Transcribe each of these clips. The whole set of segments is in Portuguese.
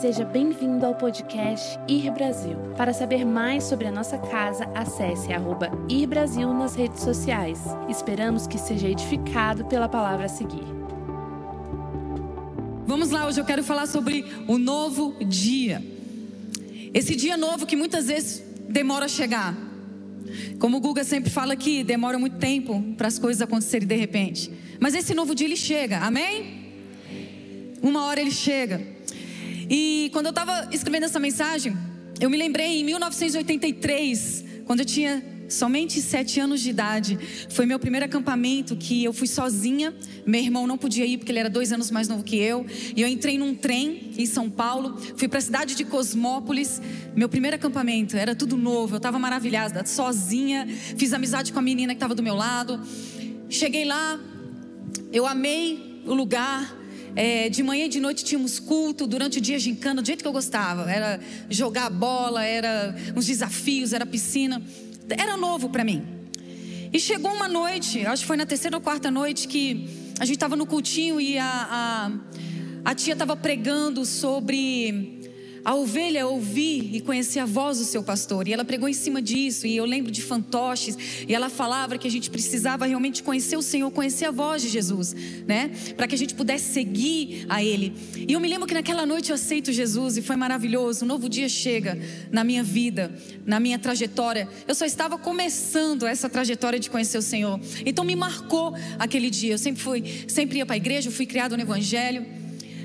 Seja bem-vindo ao podcast Ir Brasil. Para saber mais sobre a nossa casa, acesse arroba Ir Brasil nas redes sociais. Esperamos que seja edificado pela palavra a seguir. Vamos lá, hoje eu quero falar sobre o novo dia. Esse dia novo que muitas vezes demora a chegar. Como o Guga sempre fala aqui, demora muito tempo para as coisas acontecerem de repente. Mas esse novo dia ele chega, amém? Uma hora ele chega. E quando eu estava escrevendo essa mensagem, eu me lembrei em 1983, quando eu tinha somente sete anos de idade. Foi meu primeiro acampamento que eu fui sozinha. Meu irmão não podia ir porque ele era dois anos mais novo que eu. E eu entrei num trem em São Paulo. Fui para a cidade de Cosmópolis. Meu primeiro acampamento era tudo novo. Eu estava maravilhada, sozinha. Fiz amizade com a menina que estava do meu lado. Cheguei lá. Eu amei o lugar. É, de manhã e de noite tínhamos culto, durante o dia gincana, do jeito que eu gostava. Era jogar bola, era uns desafios, era piscina era novo para mim. E chegou uma noite, acho que foi na terceira ou quarta noite, que a gente estava no cultinho e a, a, a tia estava pregando sobre a ovelha ouvir e conhecer a voz do seu pastor. E ela pregou em cima disso. E eu lembro de fantoches. E ela falava que a gente precisava realmente conhecer o Senhor, conhecer a voz de Jesus, né? Para que a gente pudesse seguir a Ele. E eu me lembro que naquela noite eu aceito Jesus e foi maravilhoso. Um novo dia chega na minha vida, na minha trajetória. Eu só estava começando essa trajetória de conhecer o Senhor. Então me marcou aquele dia. Eu sempre fui, sempre ia para a igreja, fui criado no Evangelho.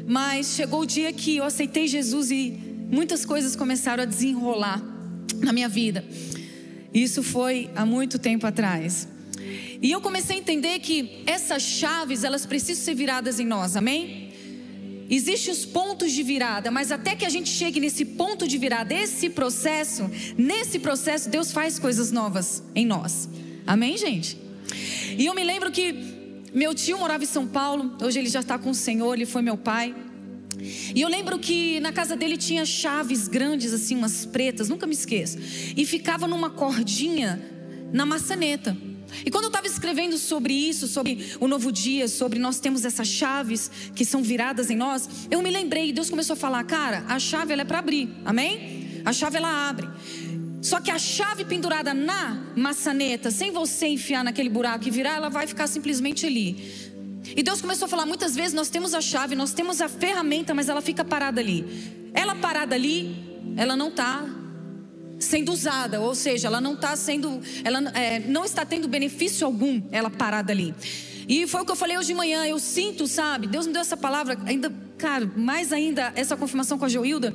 Mas chegou o dia que eu aceitei Jesus e muitas coisas começaram a desenrolar na minha vida. Isso foi há muito tempo atrás. E eu comecei a entender que essas chaves, elas precisam ser viradas em nós, amém? Existem os pontos de virada, mas até que a gente chegue nesse ponto de virada, esse processo, nesse processo, Deus faz coisas novas em nós. Amém, gente? E eu me lembro que meu tio morava em São Paulo, hoje ele já está com o Senhor, ele foi meu pai. E eu lembro que na casa dele tinha chaves grandes, assim, umas pretas, nunca me esqueço. E ficava numa cordinha na maçaneta. E quando eu estava escrevendo sobre isso, sobre o novo dia, sobre nós temos essas chaves que são viradas em nós, eu me lembrei, e Deus começou a falar, cara, a chave ela é para abrir, amém? A chave ela abre. Só que a chave pendurada na maçaneta, sem você enfiar naquele buraco e virar, ela vai ficar simplesmente ali. E Deus começou a falar: muitas vezes nós temos a chave, nós temos a ferramenta, mas ela fica parada ali. Ela parada ali, ela não está sendo usada, ou seja, ela não está sendo, ela é, não está tendo benefício algum, ela parada ali. E foi o que eu falei hoje de manhã. Eu sinto, sabe? Deus me deu essa palavra, ainda, cara, mais ainda essa confirmação com a Joilda.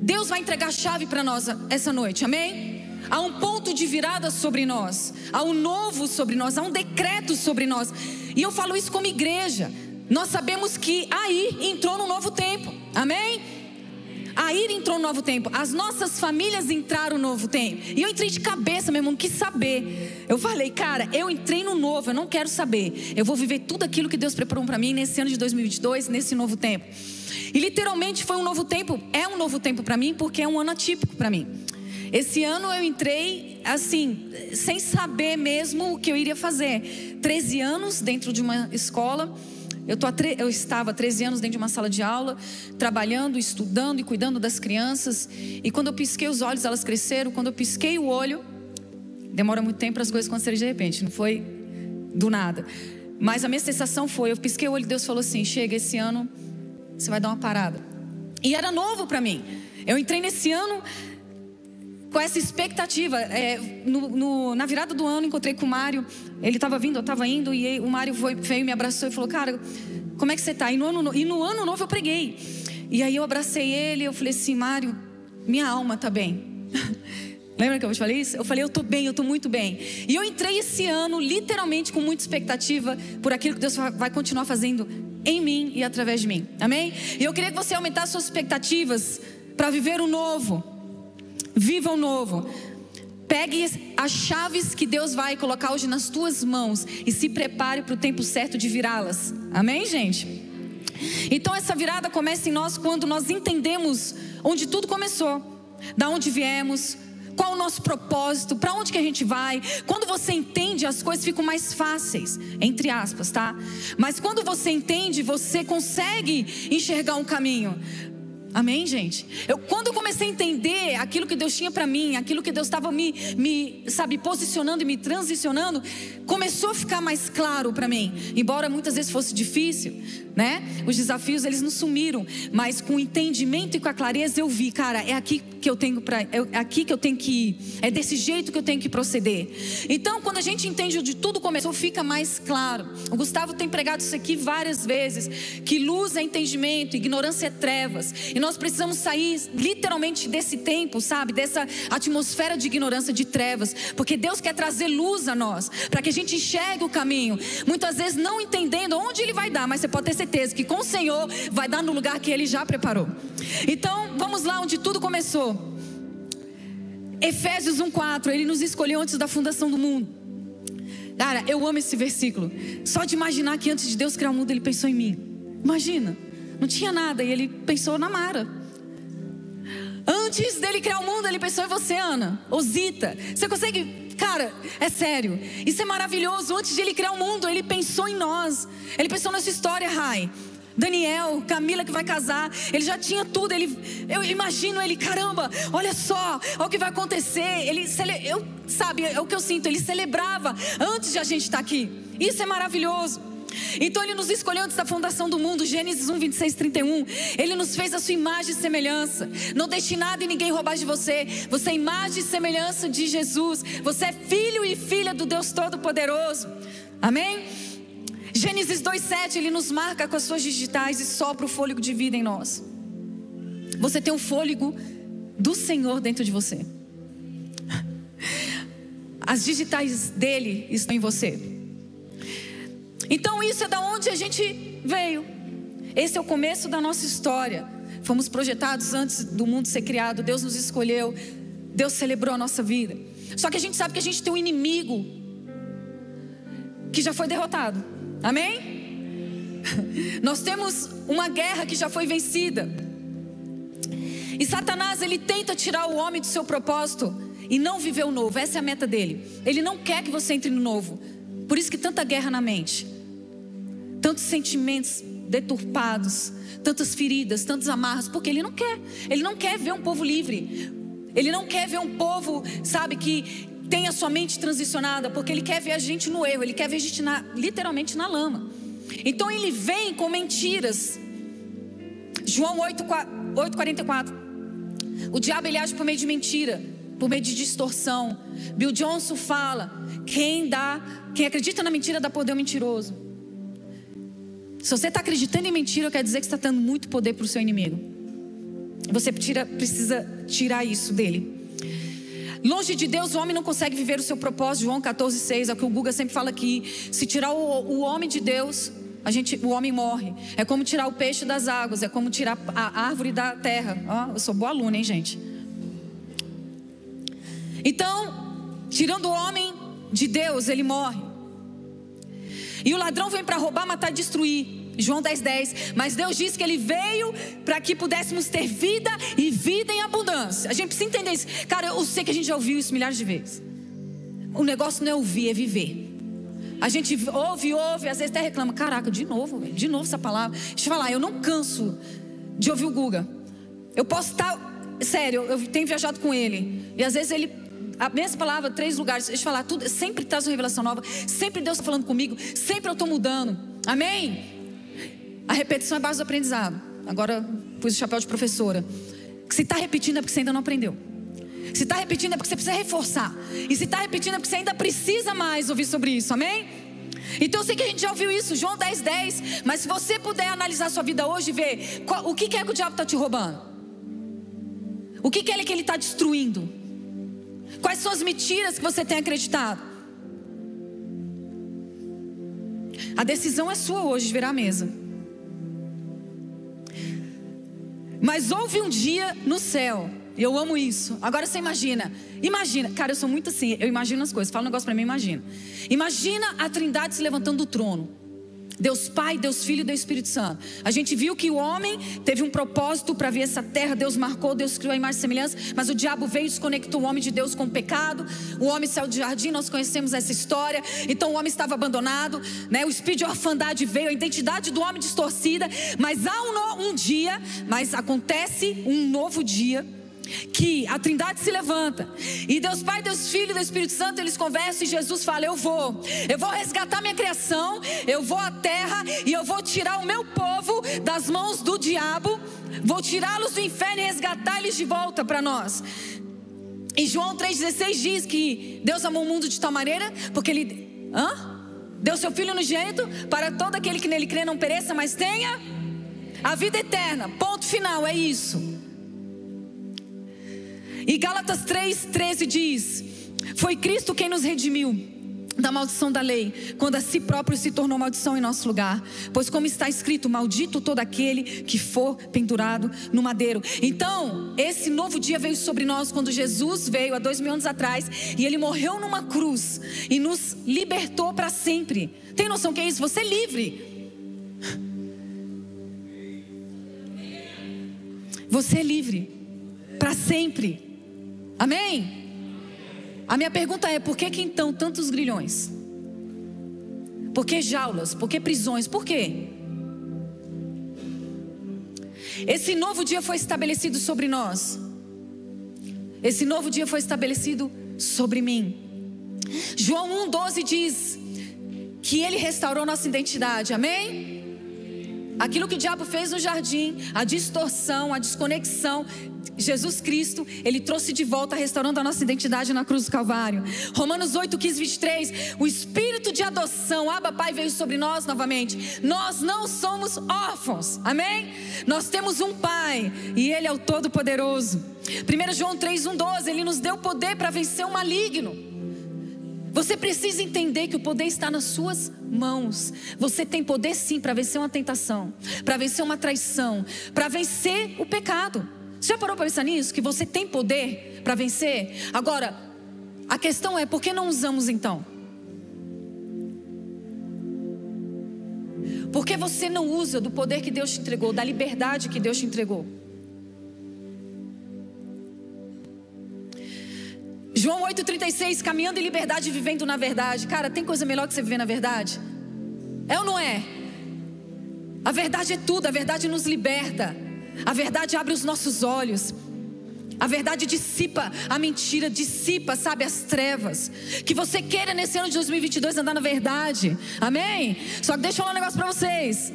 Deus vai entregar a chave para nós essa noite, amém? Há um ponto de virada sobre nós, há um novo sobre nós, há um decreto sobre nós. E eu falo isso como igreja. Nós sabemos que aí entrou no novo tempo. Amém? Aí entrou no novo tempo. As nossas famílias entraram no novo tempo. E eu entrei de cabeça, meu irmão, quis saber. Eu falei, cara, eu entrei no novo, eu não quero saber. Eu vou viver tudo aquilo que Deus preparou para mim nesse ano de 2022, nesse novo tempo. E literalmente foi um novo tempo, é um novo tempo para mim, porque é um ano atípico para mim. Esse ano eu entrei assim, sem saber mesmo o que eu iria fazer. 13 anos dentro de uma escola. Eu, tô eu estava 13 anos dentro de uma sala de aula, trabalhando, estudando e cuidando das crianças. E quando eu pisquei os olhos, elas cresceram. Quando eu pisquei o olho, demora muito tempo para as coisas acontecerem de repente, não foi do nada. Mas a minha sensação foi: eu pisquei o olho e Deus falou assim: chega, esse ano você vai dar uma parada. E era novo para mim. Eu entrei nesse ano com essa expectativa. É, no, no, na virada do ano, encontrei com o Mário. Ele estava vindo, eu estava indo, e o Mário foi, veio, me abraçou e falou: Cara, como é que você está? E no, ano, e no ano novo eu preguei. E aí eu abracei ele, eu falei assim: Mário, minha alma está bem. Lembra que eu te falei isso? Eu falei, eu estou bem, eu estou muito bem. E eu entrei esse ano, literalmente, com muita expectativa por aquilo que Deus vai continuar fazendo em mim e através de mim. Amém? E eu queria que você aumentasse suas expectativas para viver o novo. Viva o novo. Pegue as chaves que Deus vai colocar hoje nas tuas mãos e se prepare para o tempo certo de virá-las. Amém, gente? Então essa virada começa em nós quando nós entendemos onde tudo começou, da onde viemos, qual o nosso propósito, para onde que a gente vai. Quando você entende, as coisas ficam mais fáceis, entre aspas, tá? Mas quando você entende, você consegue enxergar um caminho. Amém, gente? Eu, quando eu comecei a entender aquilo que Deus tinha para mim, aquilo que Deus estava me, me, sabe, posicionando e me transicionando, começou a ficar mais claro para mim. Embora muitas vezes fosse difícil, né? Os desafios eles não sumiram, mas com o entendimento e com a clareza eu vi, cara, é aqui que eu tenho para, é aqui que eu tenho que ir, é desse jeito que eu tenho que proceder. Então, quando a gente entende onde tudo começou, fica mais claro. O Gustavo tem pregado isso aqui várias vezes, que luz é entendimento, ignorância é trevas. E nós precisamos sair literalmente desse tempo, sabe? Dessa atmosfera de ignorância, de trevas, porque Deus quer trazer luz a nós, para que a gente enxergue o caminho. Muitas vezes não entendendo onde ele vai dar, mas você pode ter certeza que com o Senhor vai dar no lugar que ele já preparou. Então, vamos lá onde tudo começou. Efésios 1:4, ele nos escolheu antes da fundação do mundo. Cara, eu amo esse versículo. Só de imaginar que antes de Deus criar o mundo, ele pensou em mim. Imagina. Não tinha nada e ele pensou na Mara. Antes dele criar o mundo, ele pensou em você, Ana, Osita. Você consegue Cara, é sério. Isso é maravilhoso. Antes de ele criar o mundo, ele pensou em nós. Ele pensou nessa história, Rai. Daniel, Camila que vai casar, ele já tinha tudo. Ele, eu imagino ele, caramba, olha só, olha o que vai acontecer. Ele, eu, sabe, é o que eu sinto. Ele celebrava antes de a gente estar aqui. Isso é maravilhoso. Então ele nos escolheu antes da fundação do mundo, Gênesis 1, 26, 31. Ele nos fez a sua imagem e semelhança. Não deixe nada e ninguém roubar de você. Você é imagem e semelhança de Jesus. Você é filho e filha do Deus Todo-Poderoso. Amém? Gênesis 2,7, ele nos marca com as suas digitais e sopra o fôlego de vida em nós. Você tem o fôlego do Senhor dentro de você. As digitais dele estão em você. Então isso é da onde a gente veio. Esse é o começo da nossa história. Fomos projetados antes do mundo ser criado. Deus nos escolheu. Deus celebrou a nossa vida. Só que a gente sabe que a gente tem um inimigo que já foi derrotado. Amém? Nós temos uma guerra que já foi vencida. E Satanás, ele tenta tirar o homem do seu propósito e não viver o novo. Essa é a meta dele. Ele não quer que você entre no novo. Por isso que tanta guerra na mente tantos sentimentos deturpados, tantas feridas, tantos amarras, porque ele não quer. Ele não quer ver um povo livre. Ele não quer ver um povo, sabe, que tenha sua mente transicionada, porque ele quer ver a gente no erro, ele quer ver a gente na, literalmente na lama. Então ele vem com mentiras. João 8:44. O diabo ele age por meio de mentira, por meio de distorção. Bill Johnson fala: quem dá, quem acredita na mentira dá poder ao mentiroso. Se você está acreditando em mentira, quer dizer que você está dando muito poder para o seu inimigo. Você tira, precisa tirar isso dele. Longe de Deus, o homem não consegue viver o seu propósito. João 14,6 é o que o Guga sempre fala aqui. Se tirar o, o homem de Deus, a gente, o homem morre. É como tirar o peixe das águas, é como tirar a árvore da terra. Ó, eu sou boa aluna, hein, gente? Então, tirando o homem de Deus, ele morre. E o ladrão vem para roubar, matar e destruir. João 10, 10. Mas Deus disse que Ele veio para que pudéssemos ter vida e vida em abundância. A gente precisa entender isso. Cara, eu sei que a gente já ouviu isso milhares de vezes. O negócio não é ouvir, é viver. A gente ouve, ouve, às vezes até reclama. Caraca, de novo, de novo essa palavra. Deixa eu falar, eu não canso de ouvir o Guga. Eu posso estar. Sério, eu tenho viajado com ele. E às vezes ele a mesma palavra, três lugares. Deixa eu falar, tudo, sempre traz uma revelação nova. Sempre Deus está falando comigo. Sempre eu estou mudando. Amém? A repetição é base do aprendizado. Agora pus o chapéu de professora. Se está repetindo é porque você ainda não aprendeu. Se está repetindo é porque você precisa reforçar. E se está repetindo é porque você ainda precisa mais ouvir sobre isso. Amém? Então eu sei que a gente já ouviu isso, João 10, 10. Mas se você puder analisar sua vida hoje e ver qual, o que, que é que o diabo está te roubando. O que, que é que ele está destruindo? Quais são as mentiras que você tem acreditado? A decisão é sua hoje de virar a mesa. Mas houve um dia no céu. E eu amo isso. Agora você imagina. Imagina. Cara, eu sou muito assim. Eu imagino as coisas. Fala um negócio para mim, imagina. Imagina a trindade se levantando do trono. Deus Pai, Deus Filho e Deus Espírito Santo. A gente viu que o homem teve um propósito para vir essa terra, Deus marcou, Deus criou a imagem e semelhança, mas o diabo veio e desconectou o homem de Deus com o pecado. O homem saiu do jardim, nós conhecemos essa história. Então o homem estava abandonado, né? O espírito de orfandade veio, a identidade do homem distorcida, mas há um, um dia, mas acontece um novo dia que a Trindade se levanta e Deus Pai, Deus Filho Deus Espírito Santo eles conversam e Jesus fala: Eu vou, eu vou resgatar minha criação, eu vou à terra e eu vou tirar o meu povo das mãos do diabo, vou tirá-los do inferno e resgatar eles de volta para nós. E João 3,16 diz que Deus amou o mundo de tal maneira, porque Ele hã? deu seu Filho no jeito para todo aquele que nele crê não pereça, mas tenha a vida eterna. Ponto final, é isso. E Gálatas 3,13 diz: Foi Cristo quem nos redimiu da maldição da lei, quando a si próprio se tornou maldição em nosso lugar. Pois, como está escrito, maldito todo aquele que for pendurado no madeiro. Então, esse novo dia veio sobre nós quando Jesus veio há dois mil anos atrás e ele morreu numa cruz e nos libertou para sempre. Tem noção que é isso? Você é livre. Você é livre para sempre. Amém? A minha pergunta é: por que, que então tantos grilhões? Por que jaulas? Por que prisões? Por quê? Esse novo dia foi estabelecido sobre nós. Esse novo dia foi estabelecido sobre mim. João 1,12 diz que ele restaurou nossa identidade. Amém? Aquilo que o diabo fez no jardim, a distorção, a desconexão, Jesus Cristo, Ele trouxe de volta, restaurando a nossa identidade na cruz do Calvário. Romanos 8, 15, 23. O espírito de adoção, Abba Pai, veio sobre nós novamente. Nós não somos órfãos, amém? Nós temos um Pai e Ele é o Todo-Poderoso. 1 João 3, 1, 12. Ele nos deu poder para vencer o maligno. Você precisa entender que o poder está nas suas mãos. Você tem poder sim para vencer uma tentação, para vencer uma traição, para vencer o pecado. Você já parou para pensar nisso? Que você tem poder para vencer? Agora, a questão é: por que não usamos então? Por que você não usa do poder que Deus te entregou, da liberdade que Deus te entregou? João 8,36, caminhando em liberdade e vivendo na verdade. Cara, tem coisa melhor que você viver na verdade? É ou não é? A verdade é tudo, a verdade nos liberta. A verdade abre os nossos olhos. A verdade dissipa a mentira, dissipa, sabe, as trevas. Que você queira nesse ano de 2022 andar na verdade. Amém? Só que deixa eu falar um negócio para vocês.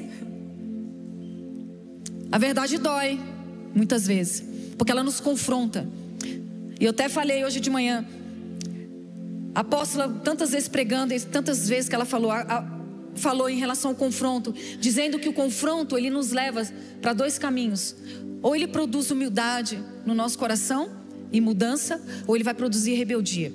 A verdade dói, muitas vezes, porque ela nos confronta. E eu até falei hoje de manhã. A apóstola, tantas vezes pregando, e tantas vezes que ela falou, a, a, falou em relação ao confronto, dizendo que o confronto ele nos leva para dois caminhos. Ou ele produz humildade no nosso coração e mudança, ou ele vai produzir rebeldia.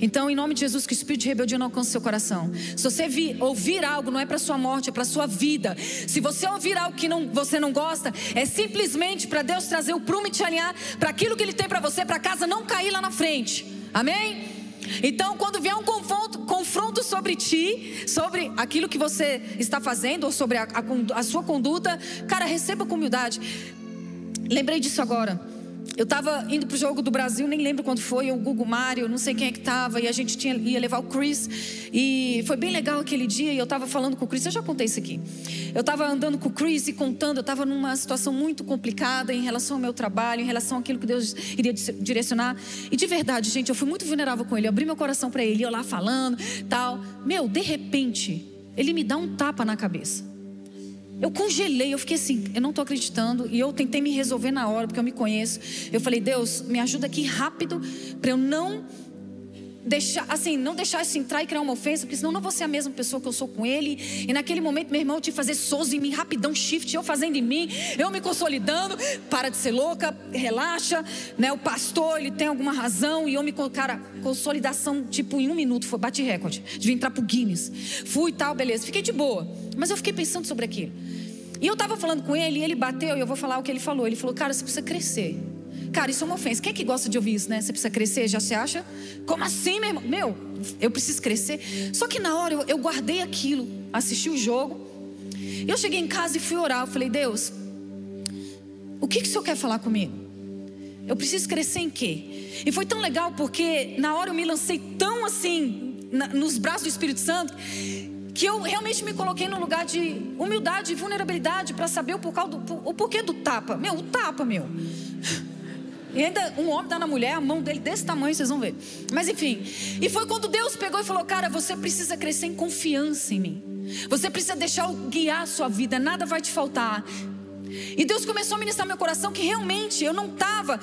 Então, em nome de Jesus, que o espírito de rebeldia não alcance seu coração. Se você vir, ouvir algo, não é para sua morte, é para sua vida. Se você ouvir algo que não, você não gosta, é simplesmente para Deus trazer o prumo e te alinhar para aquilo que Ele tem para você, para casa não cair lá na frente. Amém? Então, quando vier um confronto, confronto sobre ti, sobre aquilo que você está fazendo, ou sobre a, a, a sua conduta, cara, receba com humildade. Lembrei disso agora. Eu estava indo para o jogo do Brasil, nem lembro quando foi, o Google Mário, não sei quem é que estava, e a gente tinha, ia levar o Chris. E foi bem legal aquele dia, e eu estava falando com o Chris, eu já contei isso aqui. Eu estava andando com o Chris e contando, eu estava numa situação muito complicada em relação ao meu trabalho, em relação àquilo que Deus iria direcionar. E de verdade, gente, eu fui muito vulnerável com ele, eu abri meu coração para ele, eu lá falando, tal. Meu, de repente, ele me dá um tapa na cabeça. Eu congelei, eu fiquei assim, eu não estou acreditando. E eu tentei me resolver na hora, porque eu me conheço. Eu falei, Deus, me ajuda aqui rápido, para eu não deixar, assim, não deixar isso entrar e criar uma ofensa, porque senão não vou ser a mesma pessoa que eu sou com ele. E naquele momento, meu irmão, que fazer souza em mim, rapidão, shift, eu fazendo em mim, eu me consolidando, para de ser louca, relaxa, né? O pastor, ele tem alguma razão, e eu me, cara, consolidação, tipo, em um minuto, foi, bate recorde, devia entrar pro Guinness. Fui e tal, beleza, fiquei de boa, mas eu fiquei pensando sobre aquilo. E eu estava falando com ele, e ele bateu, e eu vou falar o que ele falou. Ele falou, cara, você precisa crescer. Cara, isso é uma ofensa. Quem é que gosta de ouvir isso, né? Você precisa crescer, já se acha? Como assim, meu irmão? Meu, eu preciso crescer. Só que na hora eu, eu guardei aquilo. assistir o jogo. Eu cheguei em casa e fui orar. Eu falei, Deus, o que, que o Senhor quer falar comigo? Eu preciso crescer em quê? E foi tão legal porque na hora eu me lancei tão assim, na, nos braços do Espírito Santo, que eu realmente me coloquei num lugar de humildade e vulnerabilidade para saber o, porquê do, o porquê do tapa. Meu, o tapa, meu. E ainda um homem dá na mulher, a mão dele desse tamanho, vocês vão ver. Mas enfim. E foi quando Deus pegou e falou: Cara, você precisa crescer em confiança em mim. Você precisa deixar eu guiar a sua vida, nada vai te faltar. E Deus começou a ministrar meu coração que realmente eu não estava.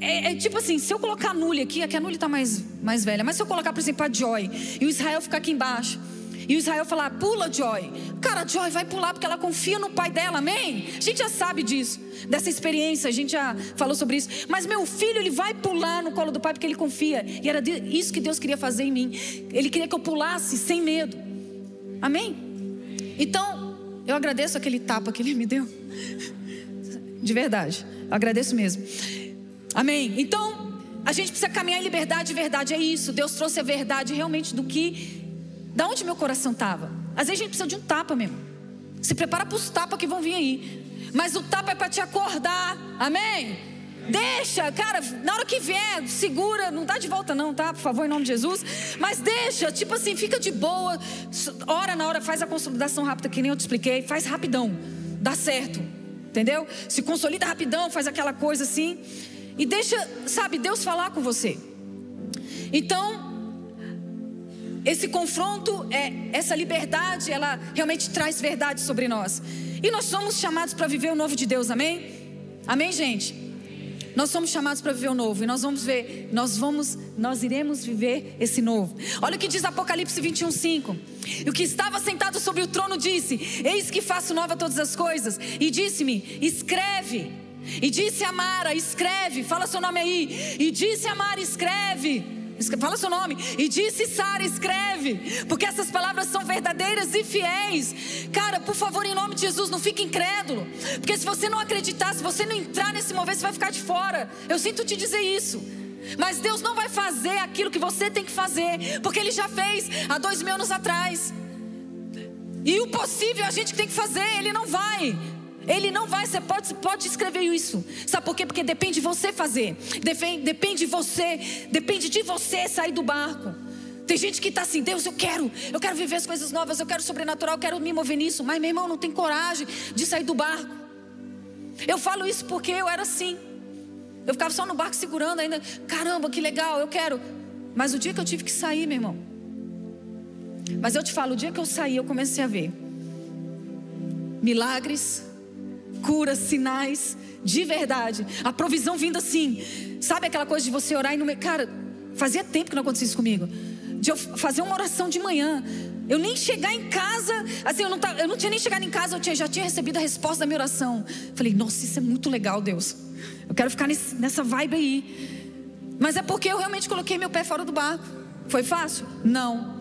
É, é, tipo assim, se eu colocar a Nule aqui, aqui a Nule está mais, mais velha, mas se eu colocar, por exemplo, a Joy e o Israel ficar aqui embaixo. E o Israel falar, pula Joy. Cara, Joy vai pular porque ela confia no pai dela, amém? A gente já sabe disso, dessa experiência, a gente já falou sobre isso. Mas meu filho, ele vai pular no colo do pai porque ele confia. E era isso que Deus queria fazer em mim. Ele queria que eu pulasse sem medo, amém? Então, eu agradeço aquele tapa que ele me deu. De verdade, eu agradeço mesmo. Amém? Então, a gente precisa caminhar em liberdade e verdade, é isso. Deus trouxe a verdade realmente do que da onde meu coração estava? Às vezes a gente precisa de um tapa mesmo. Se prepara para os tapas que vão vir aí. Mas o tapa é para te acordar. Amém? Deixa, cara, na hora que vier, segura, não dá de volta não, tá? Por favor, em nome de Jesus. Mas deixa, tipo assim, fica de boa. Ora na hora, faz a consolidação rápida que nem eu te expliquei, faz rapidão. Dá certo. Entendeu? Se consolida rapidão, faz aquela coisa assim. E deixa, sabe, Deus falar com você. Então, esse confronto, é, essa liberdade, ela realmente traz verdade sobre nós. E nós somos chamados para viver o novo de Deus, amém? Amém, gente? Nós somos chamados para viver o novo e nós vamos ver, nós vamos, nós iremos viver esse novo. Olha o que diz Apocalipse 21:5. E o que estava sentado sobre o trono disse: Eis que faço nova todas as coisas. E disse-me: Escreve. E disse a Mara: Escreve. Fala seu nome aí. E disse a Mara: Escreve Fala seu nome. E disse Sara, escreve. Porque essas palavras são verdadeiras e fiéis. Cara, por favor, em nome de Jesus, não fique incrédulo. Porque se você não acreditar, se você não entrar nesse mover, você vai ficar de fora. Eu sinto te dizer isso. Mas Deus não vai fazer aquilo que você tem que fazer. Porque Ele já fez há dois mil anos atrás. E o possível a gente tem que fazer, Ele não vai. Ele não vai, você pode, pode escrever isso. Sabe por quê? Porque depende de você fazer. Depende, depende de você, depende de você sair do barco. Tem gente que está assim, Deus, eu quero, eu quero viver as coisas novas, eu quero sobrenatural, eu quero me mover nisso. Mas meu irmão não tem coragem de sair do barco. Eu falo isso porque eu era assim. Eu ficava só no barco segurando ainda. Caramba, que legal, eu quero. Mas o dia que eu tive que sair, meu irmão. Mas eu te falo, o dia que eu saí, eu comecei a ver milagres, curas, sinais, de verdade. A provisão vindo assim. Sabe aquela coisa de você orar e não. Cara, fazia tempo que não acontecia isso comigo. De eu fazer uma oração de manhã. Eu nem chegar em casa, assim, eu não, eu não tinha nem chegado em casa, eu tinha, já tinha recebido a resposta da minha oração. Falei, nossa, isso é muito legal, Deus. Eu quero ficar nesse, nessa vibe aí. Mas é porque eu realmente coloquei meu pé fora do barco. Foi fácil? Não.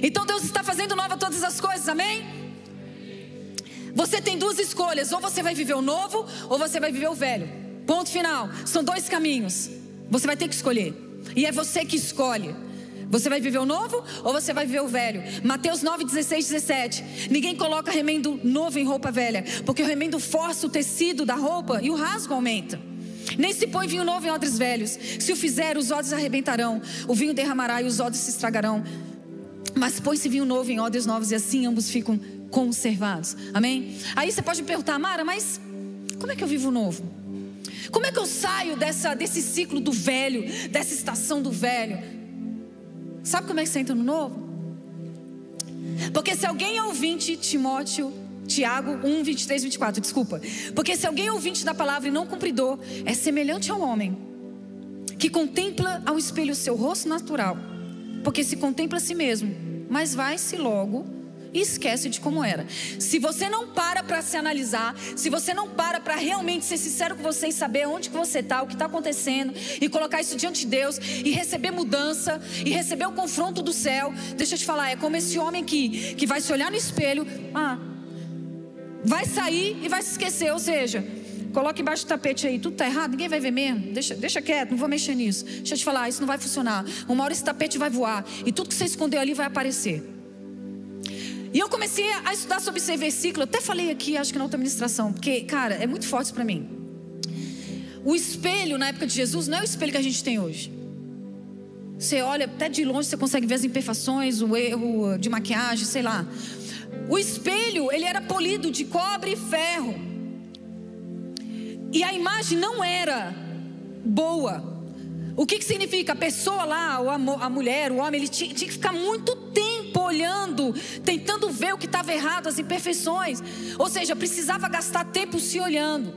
Então Deus está fazendo nova todas as coisas, amém? Você tem duas escolhas: ou você vai viver o novo, ou você vai viver o velho. Ponto final. São dois caminhos. Você vai ter que escolher. E é você que escolhe. Você vai viver o novo ou você vai viver o velho? Mateus 9, 16, 17. Ninguém coloca remendo novo em roupa velha, porque o remendo força o tecido da roupa e o rasgo aumenta. Nem se põe vinho novo em odres velhos. Se o fizer, os odres arrebentarão, o vinho derramará e os odres se estragarão. Mas põe-se vinho novo em odres novos e assim ambos ficam conservados. Amém? Aí você pode me perguntar, Mara, mas como é que eu vivo novo? Como é que eu saio dessa, desse ciclo do velho, dessa estação do velho? Sabe como é que você entra no novo? Porque se alguém é ouvinte, Timóteo, Tiago 1, 23, 24, desculpa. Porque se alguém é ouvinte da palavra e não cumpridor, é semelhante ao homem que contempla ao espelho o seu rosto natural. Porque se contempla a si mesmo, mas vai-se logo e esquece de como era. Se você não para para se analisar, se você não para para realmente ser sincero com você e saber onde que você está, o que está acontecendo e colocar isso diante de Deus e receber mudança e receber o confronto do céu, deixa eu te falar, é como esse homem aqui que vai se olhar no espelho, ah, vai sair e vai se esquecer, ou seja, Coloca embaixo do tapete aí, tudo tá errado, ninguém vai ver mesmo. Deixa, deixa quieto, não vou mexer nisso. Deixa eu te falar, isso não vai funcionar. Uma hora esse tapete vai voar e tudo que você escondeu ali vai aparecer. E eu comecei a estudar sobre esse versículo. até falei aqui, acho que na outra ministração, porque, cara, é muito forte para mim. O espelho na época de Jesus não é o espelho que a gente tem hoje. Você olha até de longe, você consegue ver as imperfeições, o erro de maquiagem, sei lá. O espelho, ele era polido de cobre e ferro. E a imagem não era boa. O que, que significa? A pessoa lá, a mulher, o homem, ele tinha, tinha que ficar muito tempo olhando, tentando ver o que estava errado, as imperfeições. Ou seja, precisava gastar tempo se olhando.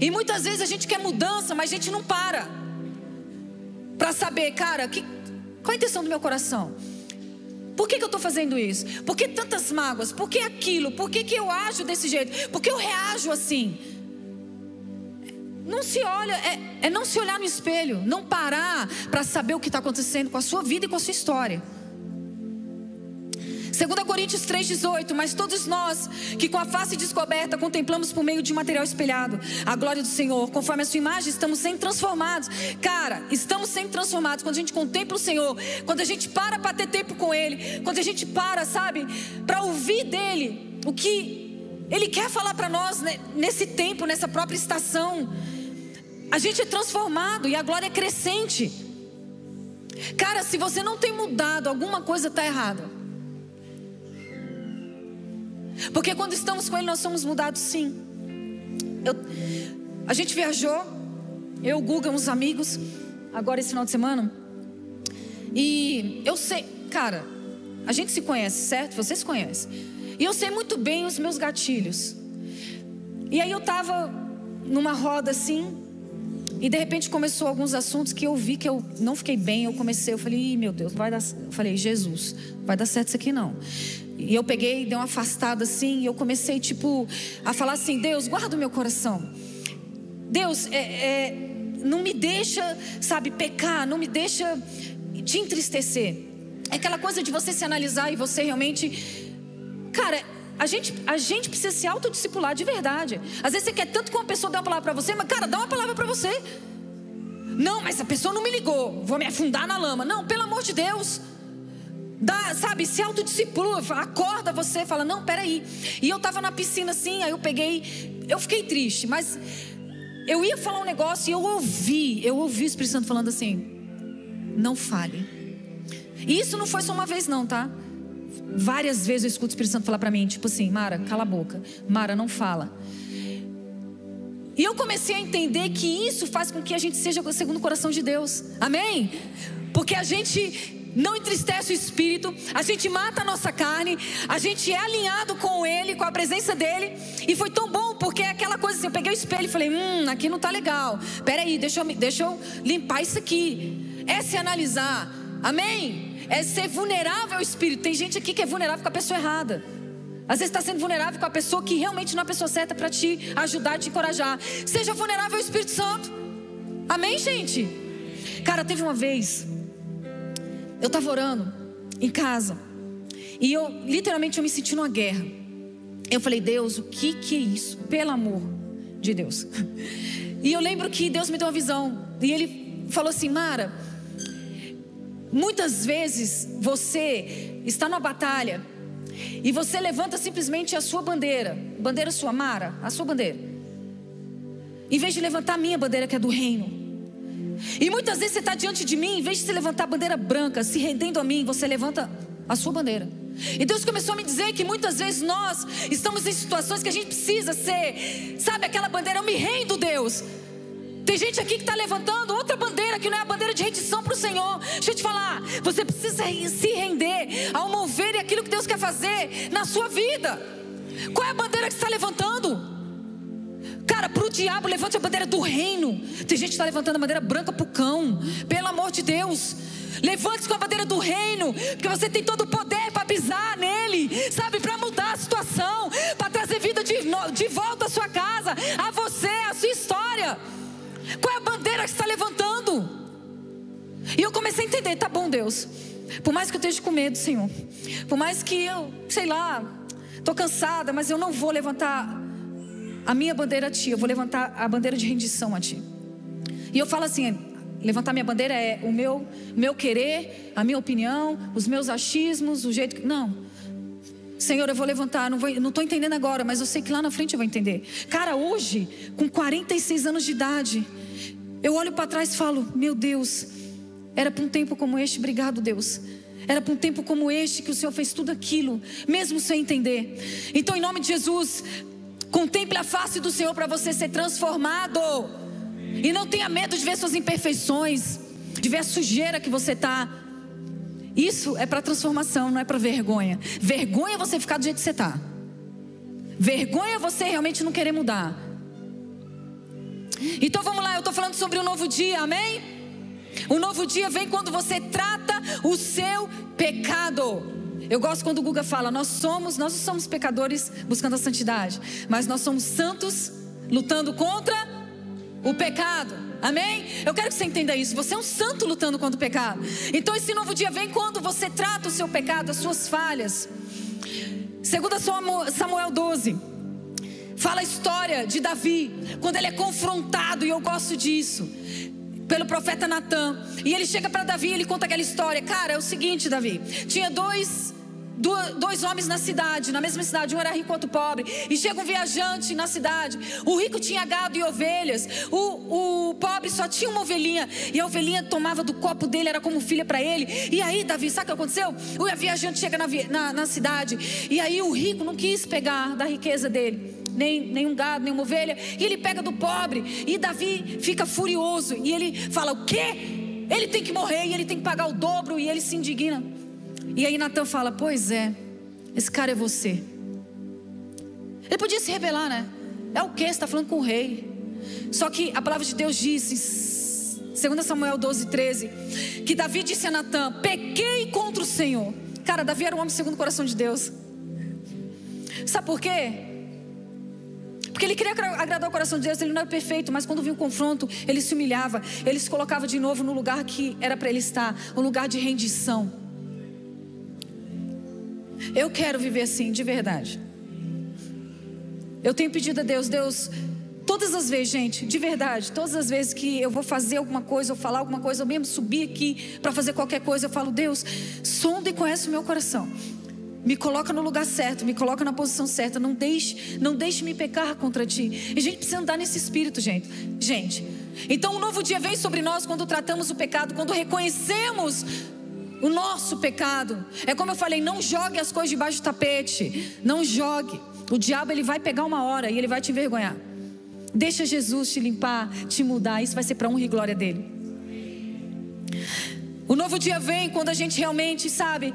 E muitas vezes a gente quer mudança, mas a gente não para para saber, cara, que, qual a intenção do meu coração? Por que, que eu estou fazendo isso? Por que tantas mágoas? Por que aquilo? Por que, que eu ajo desse jeito? Por que eu reajo assim? Não se olha, é, é não se olhar no espelho, não parar para saber o que está acontecendo com a sua vida e com a sua história. 2 Coríntios 3,18: Mas todos nós que com a face descoberta contemplamos por meio de um material espelhado a glória do Senhor, conforme a sua imagem, estamos sendo transformados. Cara, estamos sendo transformados quando a gente contempla o Senhor, quando a gente para para ter tempo com Ele, quando a gente para, sabe, para ouvir dele o que Ele quer falar para nós nesse tempo, nessa própria estação. A gente é transformado e a glória é crescente. Cara, se você não tem mudado, alguma coisa está errada. Porque quando estamos com Ele, nós somos mudados sim. Eu, a gente viajou, eu, Guga, uns amigos, agora esse final de semana. E eu sei, cara, a gente se conhece, certo? Você se conhece. E eu sei muito bem os meus gatilhos. E aí eu tava numa roda assim, e de repente começou alguns assuntos que eu vi que eu não fiquei bem. Eu comecei, eu falei, meu Deus, vai dar. Eu falei, Jesus, vai dar certo isso aqui não. E eu peguei, dei uma afastada assim, e eu comecei, tipo, a falar assim: Deus, guarda o meu coração. Deus, é, é, não me deixa, sabe, pecar, não me deixa te entristecer. É aquela coisa de você se analisar e você realmente. Cara, a gente, a gente precisa se autodiscipular de verdade. Às vezes você quer tanto que uma pessoa dê uma palavra para você, mas, cara, dá uma palavra para você. Não, mas a pessoa não me ligou, vou me afundar na lama. Não, pelo amor de Deus. Dá, sabe, se autodiscipula, acorda você, fala, não, peraí. E eu tava na piscina assim, aí eu peguei, eu fiquei triste, mas eu ia falar um negócio e eu ouvi, eu ouvi o Espírito Santo falando assim, não fale. E isso não foi só uma vez não, tá? Várias vezes eu escuto o Espírito Santo falar para mim, tipo assim, Mara, cala a boca. Mara, não fala. E eu comecei a entender que isso faz com que a gente seja segundo o coração de Deus. Amém? Porque a gente não entristece o espírito, a gente mata a nossa carne, a gente é alinhado com Ele, com a presença dele. E foi tão bom, porque é aquela coisa assim: eu peguei o espelho e falei, hum, aqui não tá legal. Peraí, deixa eu, deixa eu limpar isso aqui. É se analisar, amém? É ser vulnerável ao espírito. Tem gente aqui que é vulnerável com a pessoa errada. Às vezes está sendo vulnerável com a pessoa que realmente não é a pessoa certa para te ajudar, te encorajar. Seja vulnerável ao Espírito Santo. Amém, gente? Cara, teve uma vez eu estava orando em casa. E eu, literalmente, eu me senti numa guerra. Eu falei, Deus, o que, que é isso? Pelo amor de Deus. E eu lembro que Deus me deu uma visão. E Ele falou assim: Mara, muitas vezes você está numa batalha e você levanta simplesmente a sua bandeira, bandeira sua, Mara, a sua bandeira, em vez de levantar a minha bandeira que é do reino. E muitas vezes você está diante de mim, em vez de você levantar a bandeira branca, se rendendo a mim, você levanta a sua bandeira. E Deus começou a me dizer que muitas vezes nós estamos em situações que a gente precisa ser, sabe, aquela bandeira, eu me rendo, Deus. Tem gente aqui que está levantando outra bandeira que não é a bandeira de rendição para o Senhor. Deixa eu te falar, você precisa se render ao mover e aquilo que Deus quer fazer na sua vida. Qual é a bandeira que você está levantando? Cara, para o diabo, levante a bandeira do reino. Tem gente que está levantando a bandeira branca para o cão. Pelo amor de Deus. Levante-se com a bandeira do reino, porque você tem todo o poder para pisar nele, sabe? Que está levantando? E eu comecei a entender: tá bom, Deus. Por mais que eu esteja com medo, Senhor. Por mais que eu, sei lá, estou cansada, mas eu não vou levantar a minha bandeira a ti, eu vou levantar a bandeira de rendição a ti. E eu falo assim: levantar minha bandeira é o meu, meu querer, a minha opinião, os meus achismos, o jeito que. Não. Senhor, eu vou levantar, não estou entendendo agora, mas eu sei que lá na frente eu vou entender. Cara, hoje, com 46 anos de idade, eu olho para trás e falo: Meu Deus, era para um tempo como este, obrigado, Deus. Era para um tempo como este que o Senhor fez tudo aquilo, mesmo sem entender. Então, em nome de Jesus, contemple a face do Senhor para você ser transformado. E não tenha medo de ver suas imperfeições, de ver a sujeira que você está. Isso é para transformação, não é para vergonha. Vergonha é você ficar do jeito que você está. Vergonha é você realmente não querer mudar. Então vamos lá, eu estou falando sobre o um novo dia, amém? O novo dia vem quando você trata o seu pecado. Eu gosto quando o Guga fala: nós somos, nós não somos pecadores buscando a santidade, mas nós somos santos lutando contra o pecado. Amém? Eu quero que você entenda isso. Você é um santo lutando contra o pecado. Então esse novo dia vem quando você trata o seu pecado, as suas falhas. Segundo Samuel 12, fala a história de Davi, quando ele é confrontado, e eu gosto disso pelo profeta Natan. E ele chega para Davi e ele conta aquela história. Cara, é o seguinte, Davi: tinha dois dois homens na cidade, na mesma cidade, um era rico, outro pobre, e chega um viajante na cidade. O rico tinha gado e ovelhas, o, o pobre só tinha uma ovelhinha, e a ovelhinha tomava do copo dele, era como filha para ele. E aí, Davi, sabe o que aconteceu? O viajante chega na, na, na cidade, e aí o rico não quis pegar da riqueza dele nem, nem um gado, nem uma ovelha, e ele pega do pobre, e Davi fica furioso, e ele fala: O quê? Ele tem que morrer, e ele tem que pagar o dobro, e ele se indigna. E aí Natan fala: Pois é, esse cara é você. Ele podia se rebelar, né? É o que? Você está falando com o rei. Só que a palavra de Deus diz, 2 Samuel 12, 13, que Davi disse a Natan: Pequei contra o Senhor. Cara, Davi era um homem segundo o coração de Deus. Sabe por quê? Porque ele queria agradar o coração de Deus, ele não era perfeito, mas quando vinha o confronto, ele se humilhava, ele se colocava de novo no lugar que era para ele estar, um lugar de rendição. Eu quero viver assim, de verdade. Eu tenho pedido a Deus, Deus, todas as vezes, gente, de verdade, todas as vezes que eu vou fazer alguma coisa, ou falar alguma coisa, ou mesmo subir aqui para fazer qualquer coisa, eu falo, Deus, sonda e conhece o meu coração. Me coloca no lugar certo, me coloca na posição certa. Não deixe, não deixe me pecar contra ti. E a gente precisa andar nesse espírito, gente. Gente. Então, um novo dia vem sobre nós quando tratamos o pecado, quando reconhecemos o nosso pecado. É como eu falei, não jogue as coisas debaixo do tapete. Não jogue. O diabo ele vai pegar uma hora e ele vai te envergonhar. Deixa Jesus te limpar, te mudar. Isso vai ser para honra e glória dele. O novo dia vem quando a gente realmente sabe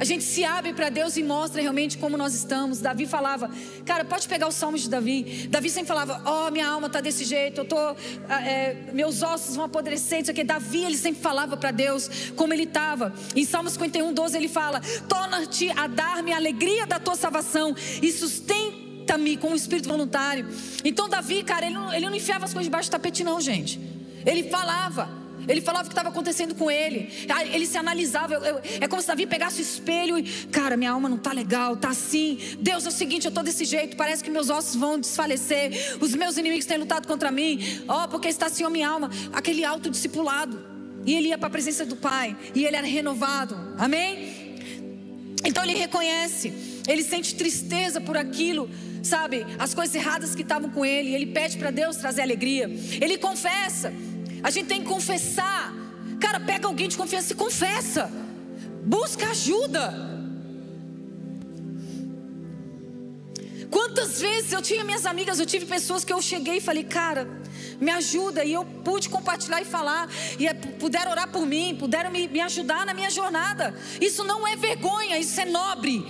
a gente se abre para Deus e mostra realmente como nós estamos. Davi falava, cara, pode pegar os salmos de Davi. Davi sempre falava, ó, oh, minha alma está desse jeito, eu tô, ah, é, meus ossos vão apodrecer, isso aqui. Davi, ele sempre falava para Deus como ele estava. Em Salmos 51, 12, ele fala: torna-te a dar-me a alegria da tua salvação e sustenta-me com o espírito voluntário. Então, Davi, cara, ele não, ele não enfiava as coisas debaixo do tapete, não, gente. Ele falava. Ele falava o que estava acontecendo com ele. Ele se analisava. Eu, eu, é como se Davi pegasse o espelho e, cara, minha alma não está legal, está assim. Deus é o seguinte, eu estou desse jeito. Parece que meus ossos vão desfalecer. Os meus inimigos têm lutado contra mim. Ó, oh, porque está assim a minha alma. Aquele autodiscipulado. E ele ia para a presença do Pai. E ele era renovado. Amém? Então ele reconhece. Ele sente tristeza por aquilo sabe, as coisas erradas que estavam com ele, ele pede para Deus trazer alegria. Ele confessa. A gente tem que confessar. Cara, pega alguém de confiança e confessa. Busca ajuda. Quantas vezes eu tinha minhas amigas, eu tive pessoas que eu cheguei e falei, cara, me ajuda. E eu pude compartilhar e falar. E é, puderam orar por mim, puderam me, me ajudar na minha jornada. Isso não é vergonha, isso é nobre.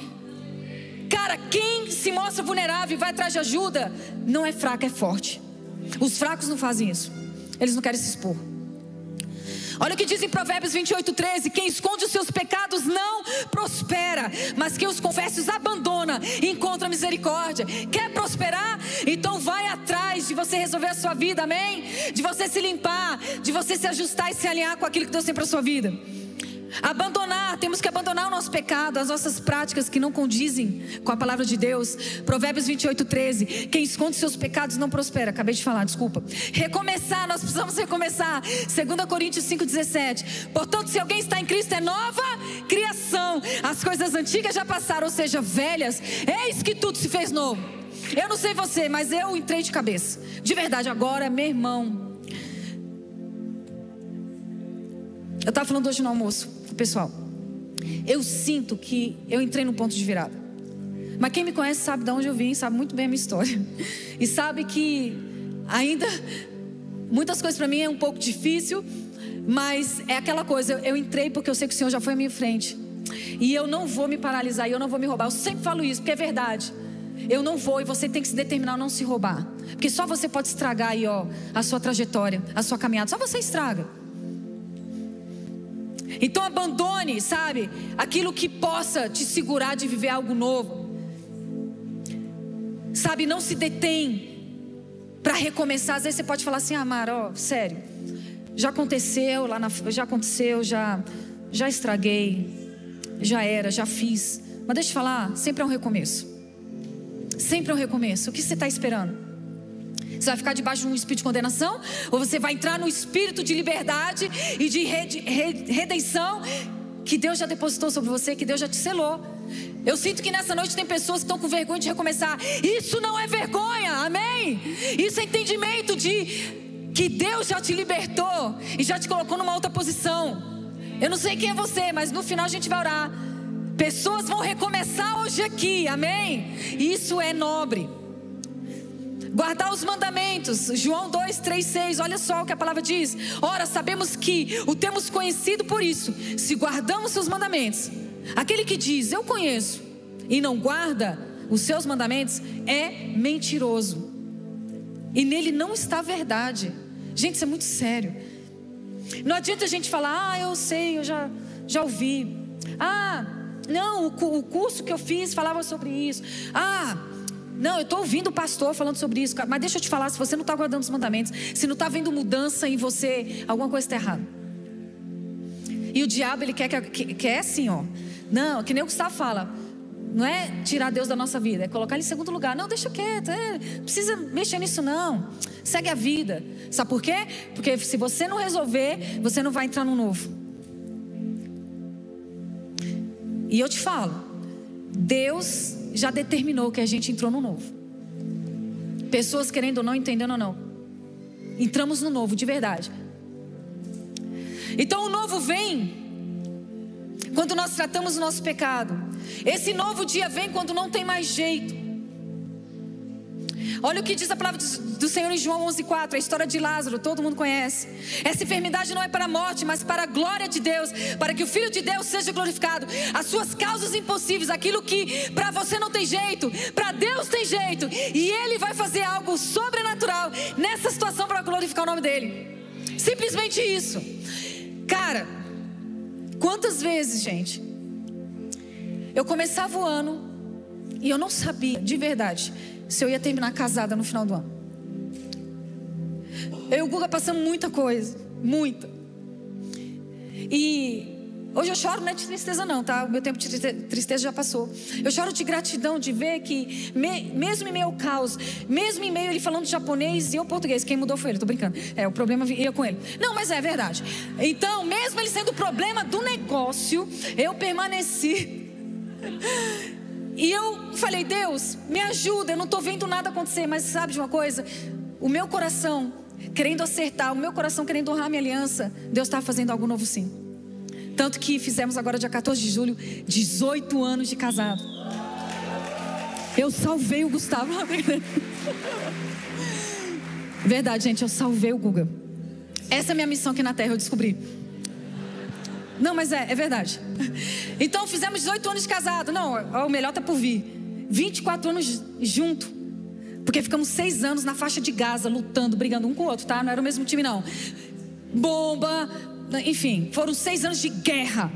Cara, quem se mostra vulnerável e vai atrás de ajuda, não é fraco, é forte. Os fracos não fazem isso. Eles não querem se expor. Olha o que diz em Provérbios 28, 13: Quem esconde os seus pecados não prospera, mas quem os confessa os abandona e encontra misericórdia. Quer prosperar? Então vai atrás de você resolver a sua vida, amém? De você se limpar, de você se ajustar e se alinhar com aquilo que Deus tem para a sua vida. Abandonar, temos que abandonar o nosso pecado, as nossas práticas que não condizem com a palavra de Deus. Provérbios 28, 13. Quem esconde seus pecados não prospera. Acabei de falar, desculpa. Recomeçar, nós precisamos recomeçar. 2 Coríntios 5, 17. Portanto, se alguém está em Cristo, é nova criação. As coisas antigas já passaram, ou seja, velhas. Eis que tudo se fez novo. Eu não sei você, mas eu entrei de cabeça. De verdade, agora, meu irmão. Eu estava falando hoje no almoço pessoal, eu sinto que eu entrei no ponto de virada. Mas quem me conhece sabe de onde eu vim, sabe muito bem a minha história. E sabe que ainda muitas coisas para mim é um pouco difícil, mas é aquela coisa, eu, entrei porque eu sei que o Senhor já foi à minha frente. E eu não vou me paralisar, e eu não vou me roubar. Eu sempre falo isso, porque é verdade. Eu não vou e você tem que se determinar a não se roubar. Porque só você pode estragar aí, ó, a sua trajetória, a sua caminhada. Só você estraga. Então abandone, sabe, aquilo que possa te segurar de viver algo novo. Sabe, não se detém para recomeçar. Às vezes você pode falar assim, ah, Mara, ó, sério, já aconteceu lá na, já aconteceu, já, já estraguei, já era, já fiz. Mas deixa eu falar, sempre é um recomeço. Sempre é um recomeço. O que você está esperando? Você vai ficar debaixo de um espírito de condenação? Ou você vai entrar no espírito de liberdade e de redenção que Deus já depositou sobre você, que Deus já te selou? Eu sinto que nessa noite tem pessoas que estão com vergonha de recomeçar. Isso não é vergonha, amém? Isso é entendimento de que Deus já te libertou e já te colocou numa outra posição. Eu não sei quem é você, mas no final a gente vai orar. Pessoas vão recomeçar hoje aqui, amém? Isso é nobre. Guardar os mandamentos, João 2, 3, 6, olha só o que a palavra diz. Ora, sabemos que o temos conhecido por isso, se guardamos seus mandamentos. Aquele que diz, eu conheço, e não guarda os seus mandamentos, é mentiroso. E nele não está a verdade. Gente, isso é muito sério. Não adianta a gente falar, ah, eu sei, eu já, já ouvi. Ah, não, o, o curso que eu fiz falava sobre isso. Ah, não, eu estou ouvindo o pastor falando sobre isso, mas deixa eu te falar: se você não está guardando os mandamentos, se não está vendo mudança em você, alguma coisa está errada. E o diabo, ele quer, quer, quer assim, ó. Não, que nem o Gustavo fala. Não é tirar Deus da nossa vida, é colocar ele em segundo lugar. Não, deixa quieto, é, não precisa mexer nisso, não. Segue a vida. Sabe por quê? Porque se você não resolver, você não vai entrar no novo. E eu te falo, Deus já determinou que a gente entrou no novo. Pessoas querendo ou não, entendendo ou não. Entramos no novo, de verdade. Então o novo vem quando nós tratamos o nosso pecado. Esse novo dia vem quando não tem mais jeito. Olha o que diz a palavra do Senhor em João 11:4, a história de Lázaro, todo mundo conhece. Essa enfermidade não é para a morte, mas para a glória de Deus, para que o Filho de Deus seja glorificado. As suas causas impossíveis, aquilo que para você não tem jeito, para Deus tem jeito, e Ele vai fazer algo sobrenatural nessa situação para glorificar o nome dEle. Simplesmente isso, cara. Quantas vezes, gente, eu começava o ano e eu não sabia, de verdade se eu ia terminar casada no final do ano. Eu e o Guga passamos muita coisa, muita. E hoje eu choro não é de tristeza não, tá? O meu tempo de tristeza já passou. Eu choro de gratidão de ver que me, mesmo em meio ao caos, mesmo em meio ele falando japonês e eu português, quem mudou foi ele, tô brincando. É, o problema ia com ele. Não, mas é verdade. Então, mesmo ele sendo o problema do negócio, eu permaneci e eu falei, Deus, me ajuda, eu não estou vendo nada acontecer, mas sabe de uma coisa? O meu coração querendo acertar, o meu coração querendo honrar minha aliança, Deus está fazendo algo novo sim. Tanto que fizemos agora, dia 14 de julho, 18 anos de casado. Eu salvei o Gustavo. Verdade, gente, eu salvei o Guga. Essa é a minha missão aqui na Terra, eu descobri. Não, mas é, é verdade. Então fizemos 18 anos de casado. Não, o melhor tá por vir. 24 anos junto. Porque ficamos seis anos na faixa de Gaza, lutando, brigando um com o outro, tá? Não era o mesmo time, não. Bomba, enfim, foram seis anos de guerra.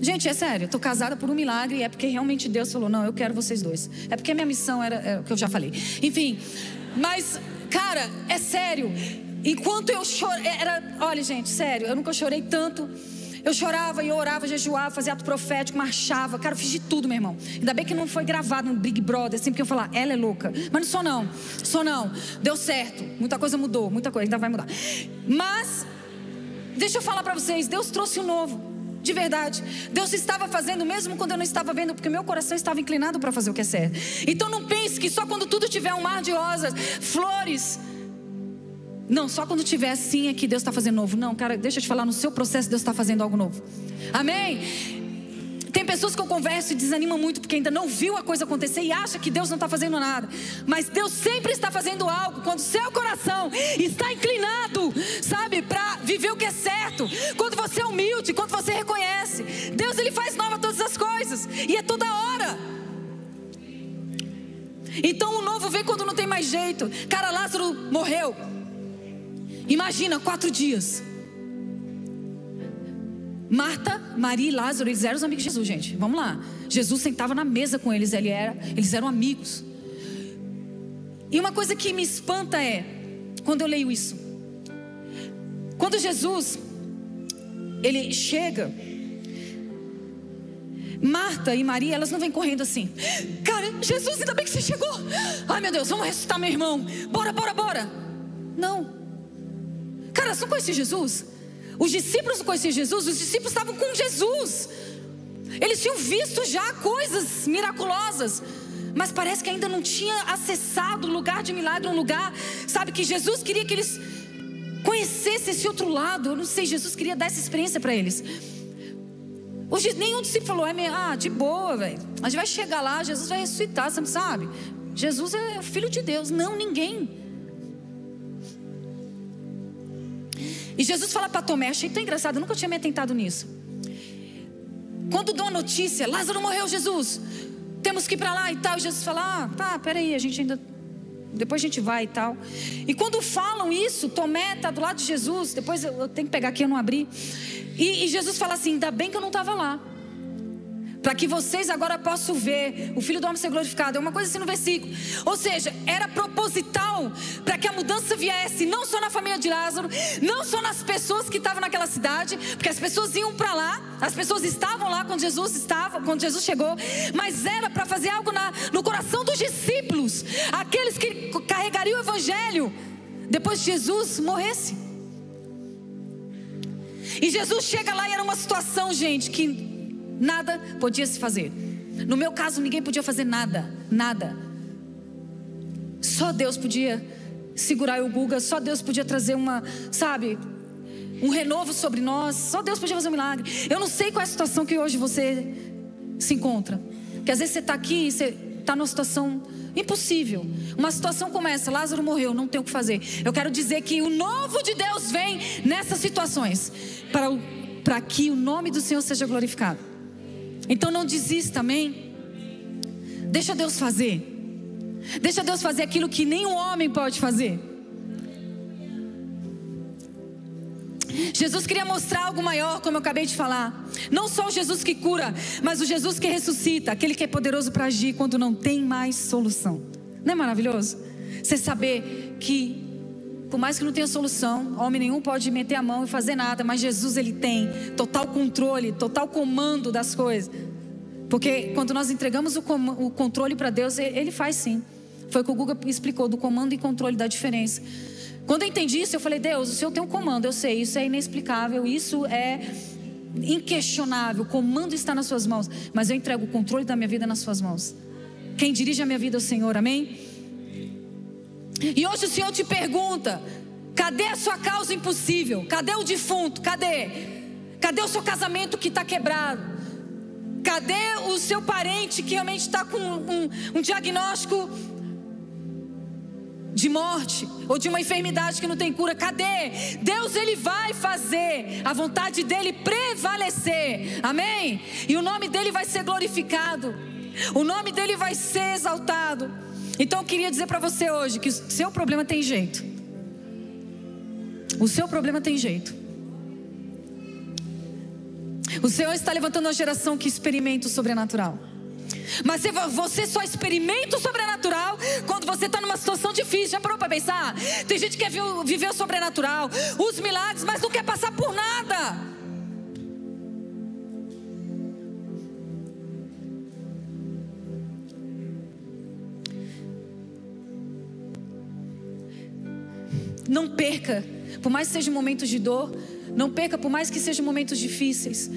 Gente, é sério, tô casada por um milagre e é porque realmente Deus falou: não, eu quero vocês dois. É porque a minha missão era, era o que eu já falei. Enfim, mas, cara, é sério. Enquanto eu chorei, era, olha, gente, sério, eu nunca chorei tanto Eu chorava e orava, jejuava, fazia ato profético, marchava. Cara, eu fiz de tudo, meu irmão. Ainda bem que não foi gravado no Big Brother, assim, porque eu falar, ela é louca. Mas não sou não, sou não. Deu certo. Muita coisa mudou, muita coisa ainda vai mudar. Mas, deixa eu falar para vocês, Deus trouxe o um novo. De verdade. Deus estava fazendo mesmo quando eu não estava vendo, porque meu coração estava inclinado para fazer o que é certo. Então não pense que só quando tudo tiver um mar de rosas, flores, não, só quando tiver assim é que Deus está fazendo novo. Não, cara, deixa eu te falar, no seu processo Deus está fazendo algo novo. Amém? Tem pessoas que eu converso e desanimam muito porque ainda não viu a coisa acontecer e acha que Deus não está fazendo nada. Mas Deus sempre está fazendo algo quando seu coração está inclinado, sabe, para viver o que é certo. Quando você é humilde, quando você reconhece. Deus ele faz nova todas as coisas e é toda hora. Então o novo vem quando não tem mais jeito. Cara, Lázaro morreu. Imagina, quatro dias. Marta, Maria e Lázaro, eles eram os amigos de Jesus, gente. Vamos lá. Jesus sentava na mesa com eles, ele era, eles eram amigos. E uma coisa que me espanta é, quando eu leio isso, quando Jesus, ele chega, Marta e Maria, elas não vêm correndo assim. Cara, Jesus, ainda bem que você chegou. Ai meu Deus, vamos ressuscitar meu irmão. Bora, bora, bora. Não. Cara, você não conhecia Jesus? Os discípulos não conheciam Jesus, os discípulos estavam com Jesus. Eles tinham visto já coisas miraculosas, mas parece que ainda não tinha acessado o lugar de milagre, um lugar, sabe, que Jesus queria que eles conhecessem esse outro lado. Eu não sei, Jesus queria dar essa experiência para eles. Hoje nenhum discípulo falou, é ah, de boa, velho. A gente vai chegar lá, Jesus vai ressuscitar, você não sabe? Jesus é filho de Deus. Não, ninguém. E Jesus fala para Tomé, achei tão engraçado, eu nunca tinha me atentado nisso. Quando dou a notícia, Lázaro morreu, Jesus, temos que ir para lá e tal. E Jesus fala, ah, tá, peraí, a gente ainda. Depois a gente vai e tal. E quando falam isso, Tomé está do lado de Jesus. Depois eu tenho que pegar aqui, eu não abri. E, e Jesus fala assim: ainda bem que eu não estava lá para que vocês agora possam ver o Filho do Homem ser glorificado. É uma coisa assim no versículo. Ou seja, era proposital para que a mudança viesse não só na família de Lázaro, não só nas pessoas que estavam naquela cidade, porque as pessoas iam para lá, as pessoas estavam lá quando Jesus estava, quando Jesus chegou, mas era para fazer algo na, no coração dos discípulos, aqueles que carregariam o evangelho depois que Jesus morresse. E Jesus chega lá e era uma situação, gente, que Nada podia se fazer. No meu caso, ninguém podia fazer nada, nada. Só Deus podia segurar o Guga, só Deus podia trazer uma, sabe, um renovo sobre nós, só Deus podia fazer um milagre. Eu não sei qual é a situação que hoje você se encontra. Que às vezes você está aqui e você está numa situação impossível. Uma situação como essa, Lázaro morreu, não tem o que fazer. Eu quero dizer que o novo de Deus vem nessas situações para, para que o nome do Senhor seja glorificado. Então não desista, amém? Deixa Deus fazer. Deixa Deus fazer aquilo que nenhum homem pode fazer. Jesus queria mostrar algo maior, como eu acabei de falar. Não só o Jesus que cura, mas o Jesus que ressuscita, aquele que é poderoso para agir quando não tem mais solução. Não é maravilhoso? Você saber que, por mais que não tenha solução, homem nenhum pode meter a mão e fazer nada, mas Jesus ele tem total controle, total comando das coisas. Porque quando nós entregamos o, o controle para Deus, Ele faz sim. Foi o que o Guga explicou do comando e controle da diferença. Quando eu entendi isso, eu falei: Deus, o Senhor tem um comando, eu sei, isso é inexplicável, isso é inquestionável. O comando está nas Suas mãos, mas eu entrego o controle da minha vida nas Suas mãos. Quem dirige a minha vida é o Senhor, amém? E hoje o Senhor te pergunta: cadê a sua causa impossível? Cadê o defunto? Cadê? Cadê o seu casamento que está quebrado? Cadê o seu parente que realmente está com um, um diagnóstico de morte ou de uma enfermidade que não tem cura? Cadê? Deus ele vai fazer a vontade dele prevalecer. Amém? E o nome dele vai ser glorificado. O nome dele vai ser exaltado. Então eu queria dizer para você hoje que o seu problema tem jeito. O seu problema tem jeito. O Senhor está levantando uma geração que experimenta o sobrenatural. Mas você só experimenta o sobrenatural quando você está numa situação difícil. Já parou para pensar? Tem gente que quer viver o sobrenatural, os milagres, mas não quer passar por nada. Não perca, por mais que sejam momentos de dor, não perca, por mais que sejam momentos difíceis.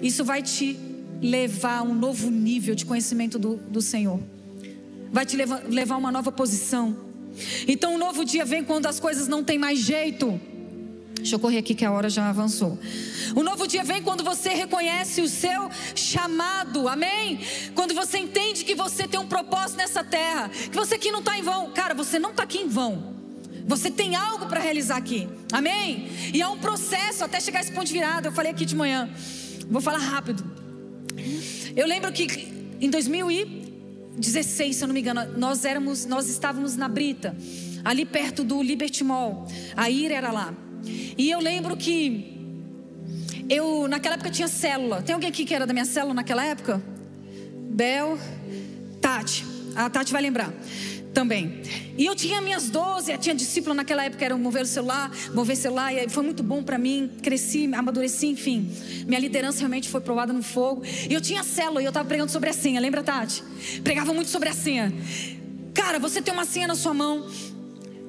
Isso vai te levar a um novo nível de conhecimento do, do Senhor, vai te levar, levar a uma nova posição. Então, um novo dia vem quando as coisas não têm mais jeito. Deixa eu correr aqui que a hora já avançou. O novo dia vem quando você reconhece o seu chamado, amém? Quando você entende que você tem um propósito nessa terra, que você aqui não está em vão. Cara, você não está aqui em vão. Você tem algo para realizar aqui, amém? E é um processo até chegar esse ponto de virada. Eu falei aqui de manhã, vou falar rápido. Eu lembro que em 2016, se eu não me engano, nós éramos, nós estávamos na Brita, ali perto do Liberty Mall. A Ira era lá. E eu lembro que eu, naquela época, tinha célula. Tem alguém aqui que era da minha célula naquela época? Bel, Tati. A Tati vai lembrar também. E eu tinha minhas 12, tinha discípula naquela época, era mover o celular, mover celular, e foi muito bom para mim, cresci, amadureci, enfim. Minha liderança realmente foi provada no fogo. E eu tinha célula e eu estava pregando sobre a senha, lembra, Tati? Pregava muito sobre a senha. Cara, você tem uma senha na sua mão,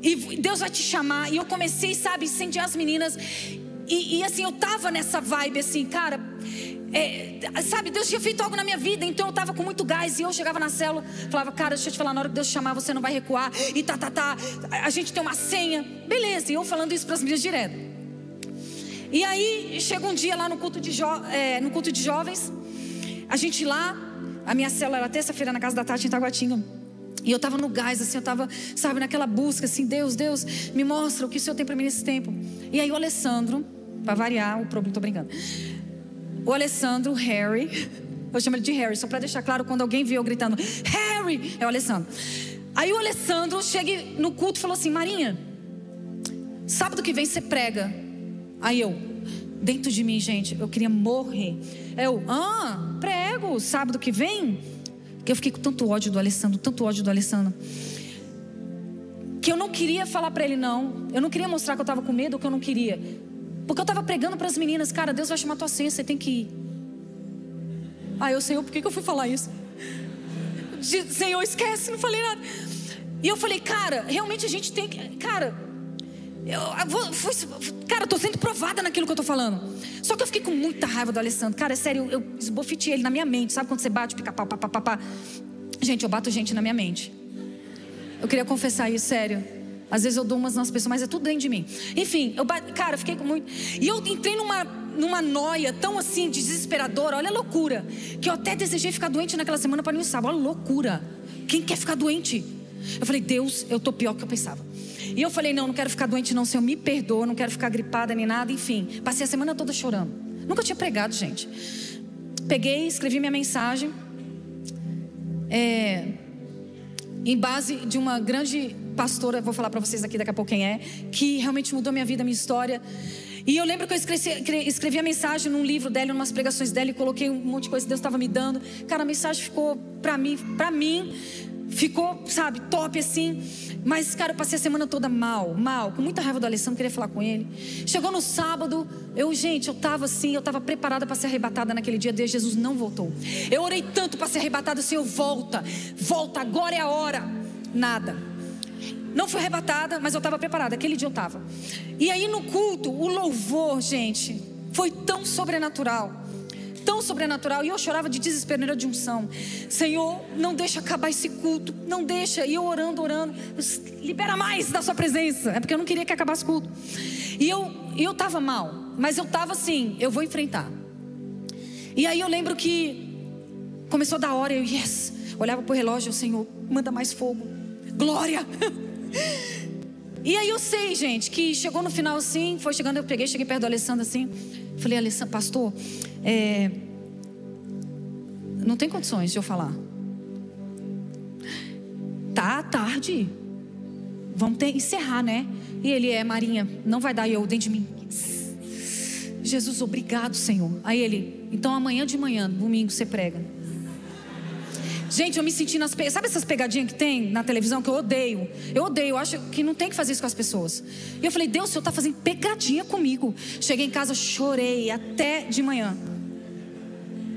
e Deus vai te chamar. E eu comecei, sabe, incendiar as meninas. E, e assim, eu tava nessa vibe assim, cara. É, sabe, Deus tinha feito algo na minha vida, então eu tava com muito gás. E eu chegava na célula, falava, cara, deixa eu te falar, na hora que Deus chamar, você não vai recuar. E tá, tá, tá. A gente tem uma senha. Beleza, e eu falando isso para as meninas direto. E aí, chega um dia lá no culto de, jo é, no culto de jovens, a gente lá, a minha célula era terça-feira na casa da Tati em Taguatinga. E eu estava no gás, assim, eu estava, sabe, naquela busca, assim, Deus, Deus, me mostra o que o Senhor tem para mim nesse tempo. E aí o Alessandro, para variar o problema, estou brincando. O Alessandro, o Harry, eu chamo ele de Harry, só para deixar claro quando alguém viu eu gritando, Harry, é o Alessandro. Aí o Alessandro chega no culto e falou assim: Marinha, sábado que vem você prega. Aí eu, dentro de mim, gente, eu queria morrer. Eu, ah, prego, sábado que vem? Eu fiquei com tanto ódio do Alessandro, tanto ódio do Alessandro. Que eu não queria falar para ele não. Eu não queria mostrar que eu estava com medo que eu não queria. Porque eu estava pregando para as meninas, cara, Deus vai chamar tua senha, você tem que ir. Ah, eu, Senhor, por que, que eu fui falar isso? Senhor, esquece, não falei nada. E eu falei, cara, realmente a gente tem que. Cara, eu, eu fui, cara, tô sendo provada naquilo que eu tô falando. Só que eu fiquei com muita raiva do Alessandro. Cara, é sério, eu, esbofetei ele na minha mente. Sabe quando você bate, pica pá, pá, pá, pá, Gente, eu bato gente na minha mente. Eu queria confessar isso, sério. Às vezes eu dou umas nas pessoas, mas é tudo dentro de mim. Enfim, eu cara, eu fiquei com muito. E eu entrei numa, numa noia tão assim, desesperadora. Olha a loucura. Que eu até desejei ficar doente naquela semana para não sábado. Olha a loucura. Quem quer ficar doente? Eu falei, Deus, eu tô pior que eu pensava. E eu falei: não, não quero ficar doente, não, Senhor, me perdoa, não quero ficar gripada nem nada, enfim. Passei a semana toda chorando. Nunca tinha pregado, gente. Peguei, escrevi minha mensagem. É, em base de uma grande pastora, vou falar para vocês aqui daqui a pouco quem é, que realmente mudou minha vida, minha história. E eu lembro que eu escrevi, escrevi a mensagem num livro dela, umas pregações dela, e coloquei um monte de coisa que Deus estava me dando. Cara, a mensagem ficou para mim, para mim, ficou, sabe, top assim. Mas, cara, eu passei a semana toda mal, mal, com muita raiva do Alessandro, queria falar com ele. Chegou no sábado, eu, gente, eu tava assim, eu tava preparada para ser arrebatada naquele dia, Deus, Jesus não voltou. Eu orei tanto para ser arrebatada, Senhor, volta, volta, agora é a hora. Nada. Não fui arrebatada, mas eu estava preparada, aquele dia eu estava. E aí no culto, o louvor, gente, foi tão sobrenatural tão sobrenatural. E eu chorava de desespero, de unção. Senhor, não deixa acabar esse culto. Não deixa. E eu orando, orando. Libera mais da sua presença. É porque eu não queria que acabasse o culto. E eu eu estava mal. Mas eu estava assim, eu vou enfrentar. E aí eu lembro que começou da hora, eu, yes. Olhava para o relógio, Senhor, manda mais fogo. Glória! E aí eu sei, gente, que chegou no final assim, foi chegando, eu peguei, cheguei perto do Alessandro assim. Falei, Alessandro, pastor, é, não tem condições de eu falar. Tá tarde. Vamos ter, encerrar, né? E ele é, Marinha, não vai dar. Eu dentro de mim. Jesus, obrigado, Senhor. Aí ele, então amanhã de manhã, domingo, você prega. Gente, eu me senti nas. Pe... Sabe essas pegadinhas que tem na televisão que eu odeio? Eu odeio, eu acho que não tem que fazer isso com as pessoas. E eu falei, Deus, o Senhor está fazendo pegadinha comigo. Cheguei em casa, chorei até de manhã.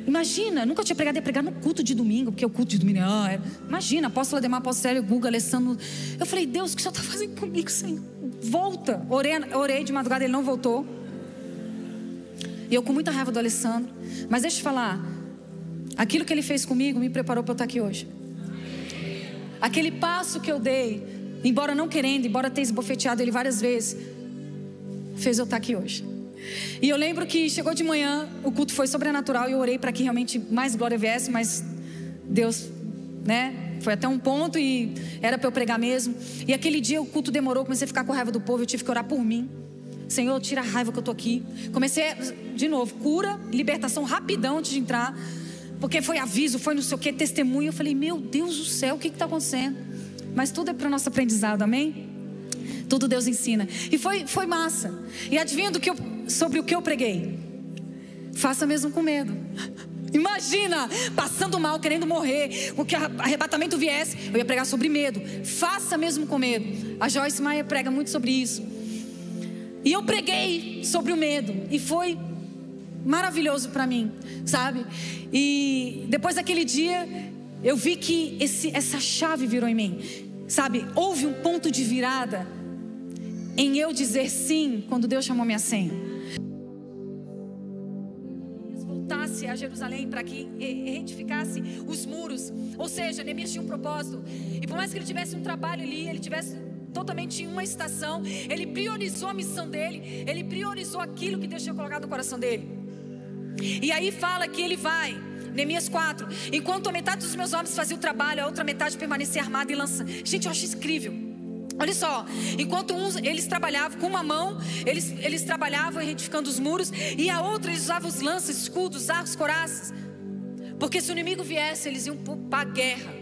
Imagina, nunca tinha pregado, ia pregar no culto de domingo, porque o culto de domingo, ah, era, imagina, apóstolo Ademar, apóstolo Célio, Guga, Alessandro. Eu falei, Deus, o que o Senhor está fazendo comigo, Senhor? volta. Orei, orei de madrugada, ele não voltou. E eu com muita raiva do Alessandro. Mas deixa eu te falar. Aquilo que ele fez comigo me preparou para eu estar aqui hoje. Aquele passo que eu dei, embora não querendo, embora tenha esbofeteado ele várias vezes, fez eu estar aqui hoje. E eu lembro que chegou de manhã, o culto foi sobrenatural e eu orei para que realmente mais glória viesse, mas Deus, né, foi até um ponto e era para eu pregar mesmo. E aquele dia o culto demorou, comecei a ficar com raiva do povo, eu tive que orar por mim. Senhor, tira a raiva que eu tô aqui. Comecei, de novo, cura, libertação rapidão antes de entrar. Porque foi aviso, foi não sei o que, testemunho. Eu falei, meu Deus do céu, o que está acontecendo? Mas tudo é para o nosso aprendizado, amém? Tudo Deus ensina. E foi, foi massa. E adivinha do que eu, sobre o que eu preguei? Faça mesmo com medo. Imagina, passando mal, querendo morrer, o que arrebatamento viesse, eu ia pregar sobre medo. Faça mesmo com medo. A Joyce Maia prega muito sobre isso. E eu preguei sobre o medo. E foi maravilhoso para mim, sabe? E depois daquele dia, eu vi que esse, essa chave virou em mim, sabe? Houve um ponto de virada em eu dizer sim quando Deus chamou minha senha. Voltasse a Jerusalém para que retificasse os muros, ou seja, Neemias tinha um propósito, e por mais que ele tivesse um trabalho ali, ele tivesse totalmente em uma estação, ele priorizou a missão dele, ele priorizou aquilo que Deus tinha colocado no coração dele. E aí fala que ele vai, Neemias 4. Enquanto a metade dos meus homens fazia o trabalho, a outra metade permanecia armada e lançando. Gente, eu acho incrível. Olha só, enquanto uns eles trabalhavam com uma mão, eles, eles trabalhavam retificando os muros, e a outra eles usavam os lanças, escudos, arcos, coraças. Porque se o inimigo viesse, eles iam para a guerra.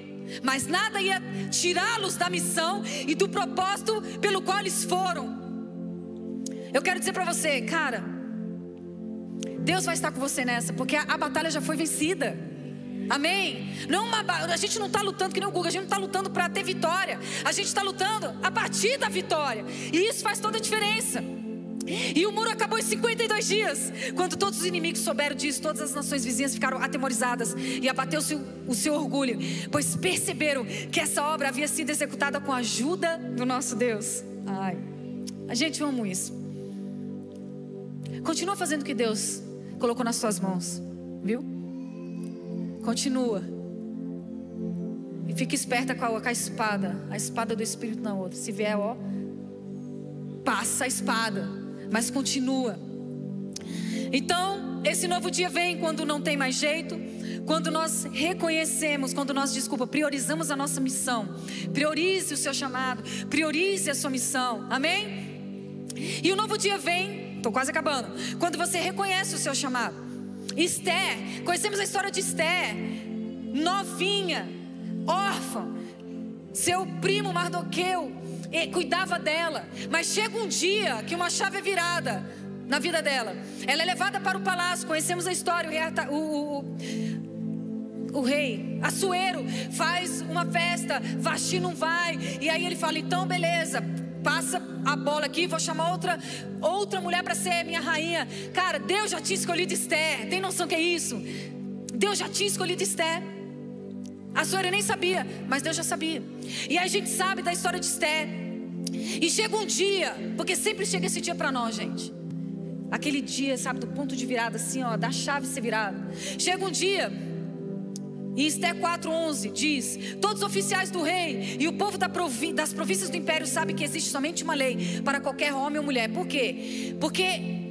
Mas nada ia tirá-los da missão e do propósito pelo qual eles foram. Eu quero dizer para você, cara, Deus vai estar com você nessa, porque a, a batalha já foi vencida. Amém? Não uma, a gente não está lutando que nem o Google, a gente não está lutando para ter vitória. A gente está lutando a partir da vitória. E isso faz toda a diferença. E o muro acabou em 52 dias. Quando todos os inimigos souberam disso, todas as nações vizinhas ficaram atemorizadas e abateu-se o seu orgulho, pois perceberam que essa obra havia sido executada com a ajuda do nosso Deus. Ai, a gente ama isso. Continua fazendo o que Deus colocou nas suas mãos, viu? Continua. E fique esperta com a, com a espada, a espada do Espírito na outra. Se vier, ó, passa a espada, mas continua. Então, esse novo dia vem quando não tem mais jeito, quando nós reconhecemos, quando nós, desculpa, priorizamos a nossa missão. Priorize o seu chamado, priorize a sua missão. Amém? E o novo dia vem estou quase acabando. Quando você reconhece o seu chamado. Esther, conhecemos a história de Esther, novinha, órfã, seu primo Mardoqueu cuidava dela, mas chega um dia que uma chave é virada na vida dela. Ela é levada para o palácio, conhecemos a história, o rei, o, o, o rei Assuero faz uma festa, Vasti não vai, e aí ele fala: então beleza, passa a bola aqui, vou chamar outra outra mulher para ser minha rainha. Cara, Deus já tinha escolhido Esther. Tem noção que é isso? Deus já tinha escolhido Esther. A senhora nem sabia, mas Deus já sabia. E a gente sabe da história de Esther. E chega um dia, porque sempre chega esse dia para nós, gente. Aquele dia, sabe, do ponto de virada, assim, ó, da chave ser virada. Chega um dia e Esté 4,11 diz: Todos os oficiais do rei e o povo das províncias do império sabem que existe somente uma lei para qualquer homem ou mulher. Por quê? Porque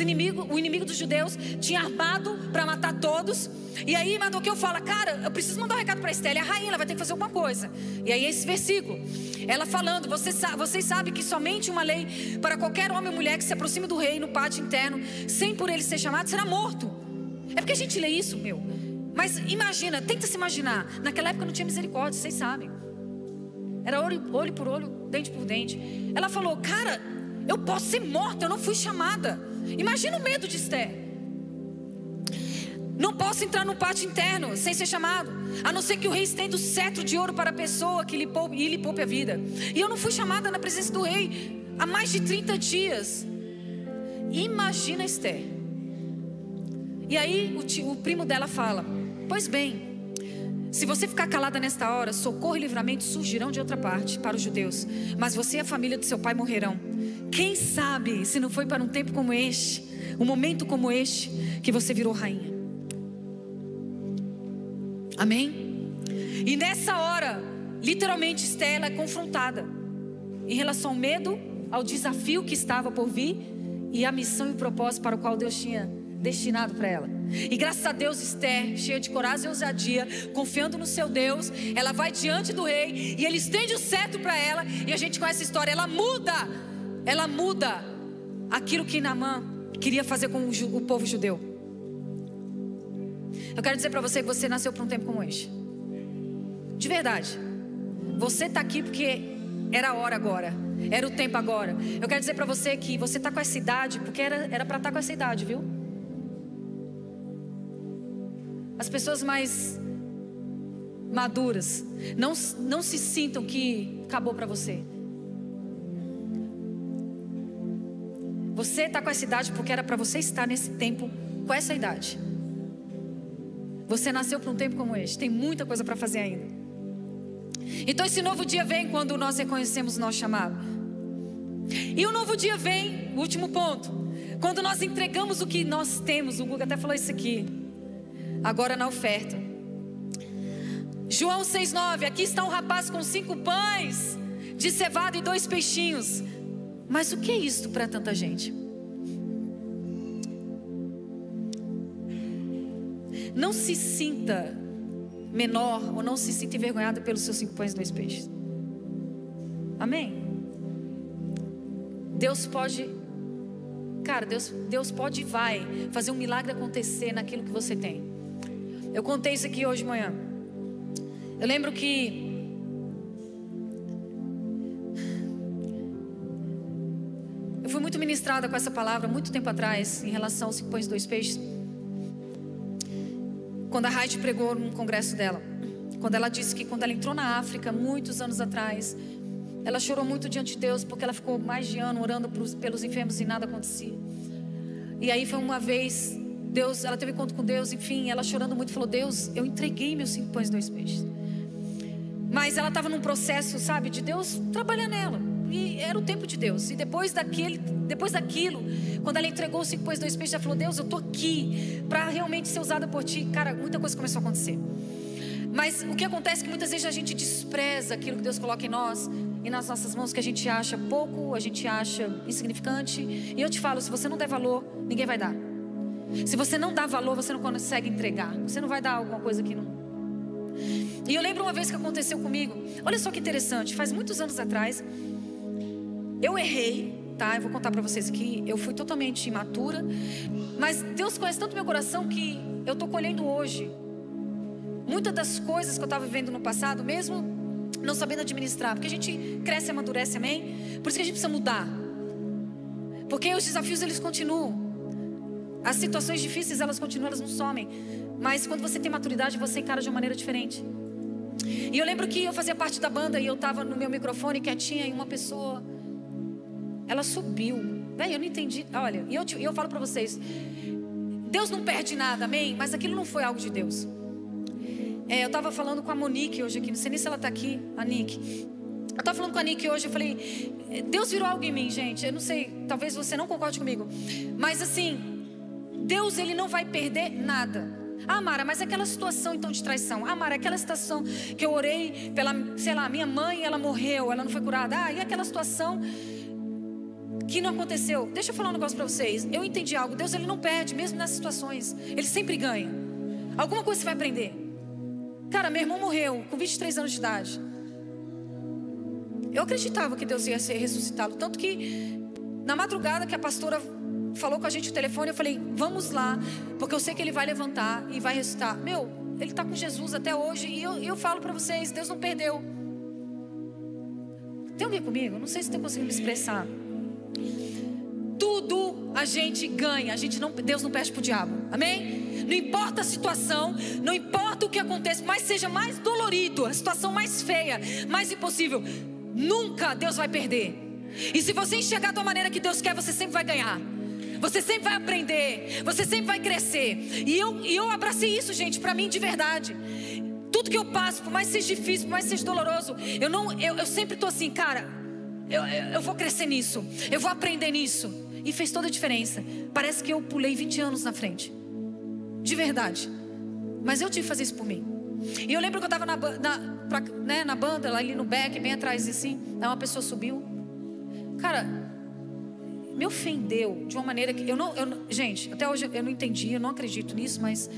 inimigos, o inimigo dos judeus, tinha armado para matar todos. E aí Mardoqueu fala: Cara, eu preciso mandar um recado para Estela, a rainha, ela vai ter que fazer alguma coisa. E aí esse versículo, ela falando: Vocês, vocês sabem que somente uma lei para qualquer homem ou mulher que se aproxime do rei no pátio interno, sem por ele ser chamado, será morto. É porque a gente lê isso, meu. Mas imagina, tenta se imaginar. Naquela época não tinha misericórdia, vocês sabem. Era olho, olho por olho, dente por dente. Ela falou: Cara, eu posso ser morta, eu não fui chamada. Imagina o medo de Esther. Não posso entrar no pátio interno sem ser chamado, a não ser que o rei estenda o cetro de ouro para a pessoa que lhe poupe, e lhe poupe a vida. E eu não fui chamada na presença do rei há mais de 30 dias. Imagina Esther. E aí o, tio, o primo dela fala: Pois bem, Se você ficar calada nesta hora, socorro e livramento surgirão de outra parte para os judeus, mas você e a família do seu pai morrerão. Quem sabe se não foi para um tempo como este, um momento como este, que você virou rainha? Amém? E nessa hora, literalmente, Estela é confrontada em relação ao medo, ao desafio que estava por vir e a missão e o propósito para o qual Deus tinha destinado para ela. E graças a Deus, Esther, cheia de coragem e ousadia, confiando no seu Deus, ela vai diante do rei e ele estende o cetro para ela. E a gente conhece a história. Ela muda, ela muda aquilo que Naamã queria fazer com o, povo judeu. Eu quero dizer para você que você nasceu para um tempo como este. De verdade. Você está aqui porque era a hora agora. Era o tempo agora. Eu quero dizer para você que você está com essa idade porque era para estar tá com essa idade, viu? As pessoas mais maduras, não, não se sintam que acabou para você. Você está com essa idade porque era para você estar nesse tempo com essa idade. Você nasceu para um tempo como este, tem muita coisa para fazer ainda. Então esse novo dia vem quando nós reconhecemos o nosso chamado. E o novo dia vem, último ponto, quando nós entregamos o que nós temos. O Guga até falou isso aqui agora na oferta. João 6,9: Aqui está um rapaz com cinco pães de cevada e dois peixinhos. Mas o que é isto para tanta gente? Não se sinta menor ou não se sinta envergonhada pelos seus cinco pães e dois peixes. Amém? Deus pode, cara, Deus, Deus pode e vai fazer um milagre acontecer naquilo que você tem. Eu contei isso aqui hoje de manhã. Eu lembro que eu fui muito ministrada com essa palavra muito tempo atrás em relação aos cinco pães e dois peixes. Quando a Heidi pregou num congresso dela, quando ela disse que quando ela entrou na África muitos anos atrás, ela chorou muito diante de Deus porque ela ficou mais de ano orando pelos enfermos e nada acontecia. E aí foi uma vez Deus, ela teve encontro com Deus, enfim, ela chorando muito, falou: Deus, eu entreguei meus cinco pães e dois peixes. Mas ela estava num processo, sabe, de Deus trabalhar nela. E era o tempo de Deus. E depois daquele, depois daquilo, quando ela entregou os cinco pães e dois peixes, ela falou: Deus, eu tô aqui para realmente ser usada por ti. Cara, muita coisa começou a acontecer. Mas o que acontece é que muitas vezes a gente despreza aquilo que Deus coloca em nós e nas nossas mãos que a gente acha pouco, a gente acha insignificante. E eu te falo, se você não der valor, ninguém vai dar. Se você não dá valor, você não consegue entregar. Você não vai dar alguma coisa que não. E eu lembro uma vez que aconteceu comigo. Olha só que interessante. Faz muitos anos atrás, eu errei, tá? Eu vou contar para vocês aqui. Eu fui totalmente imatura, mas Deus conhece tanto meu coração que eu tô colhendo hoje. Muitas das coisas que eu estava vivendo no passado, mesmo não sabendo administrar, porque a gente cresce e amadurece, amém? Por isso que a gente precisa mudar. Porque os desafios eles continuam. As situações difíceis, elas continuam, elas não somem. Mas quando você tem maturidade, você encara de uma maneira diferente. E eu lembro que eu fazia parte da banda e eu estava no meu microfone quietinha e uma pessoa, ela subiu. Véi, eu não entendi. Olha, e eu, eu falo para vocês: Deus não perde nada, amém? Mas aquilo não foi algo de Deus. É, eu estava falando com a Monique hoje aqui, não sei nem se ela está aqui, a Nick. Eu estava falando com a Nick hoje, eu falei: Deus virou algo em mim, gente. Eu não sei, talvez você não concorde comigo, mas assim, Deus ele não vai perder nada. Ah, Mara, mas aquela situação então de traição. Ah, Mara, aquela situação que eu orei pela, sei lá, minha mãe, ela morreu, ela não foi curada. Ah, e aquela situação que não aconteceu. Deixa eu falar um negócio para vocês. Eu entendi algo. Deus ele não perde, mesmo nas situações. Ele sempre ganha. Alguma coisa você vai aprender. Cara, meu irmão morreu com 23 anos de idade. Eu acreditava que Deus ia ressuscitá-lo. Tanto que na madrugada que a pastora falou com a gente o telefone, eu falei, vamos lá, porque eu sei que ele vai levantar e vai ressuscitar. Meu, ele está com Jesus até hoje e eu, eu falo para vocês, Deus não perdeu. Tem alguém comigo? Não sei se estou conseguindo me expressar. Tudo a gente ganha, a gente não, Deus não perde para o diabo. Amém? Não importa a situação, não importa o que aconteça, mas seja mais dolorido, a situação mais feia, mais impossível, nunca Deus vai perder. E se você enxergar da maneira que Deus quer, você sempre vai ganhar. Você sempre vai aprender, você sempre vai crescer. E eu, e eu abracei isso, gente, para mim de verdade. Tudo que eu passo, por mais seja difícil, por mais seja doloroso, eu não, eu, eu sempre tô assim, cara, eu, eu, vou crescer nisso, eu vou aprender nisso. E fez toda a diferença. Parece que eu pulei 20 anos na frente. De verdade. Mas eu tive que fazer isso por mim. E eu lembro que eu estava na, na, né, na banda, lá ali no back, bem atrás assim. Aí uma pessoa subiu. Cara, me ofendeu de uma maneira que eu não, eu gente, até hoje eu não entendi, eu não acredito nisso, mas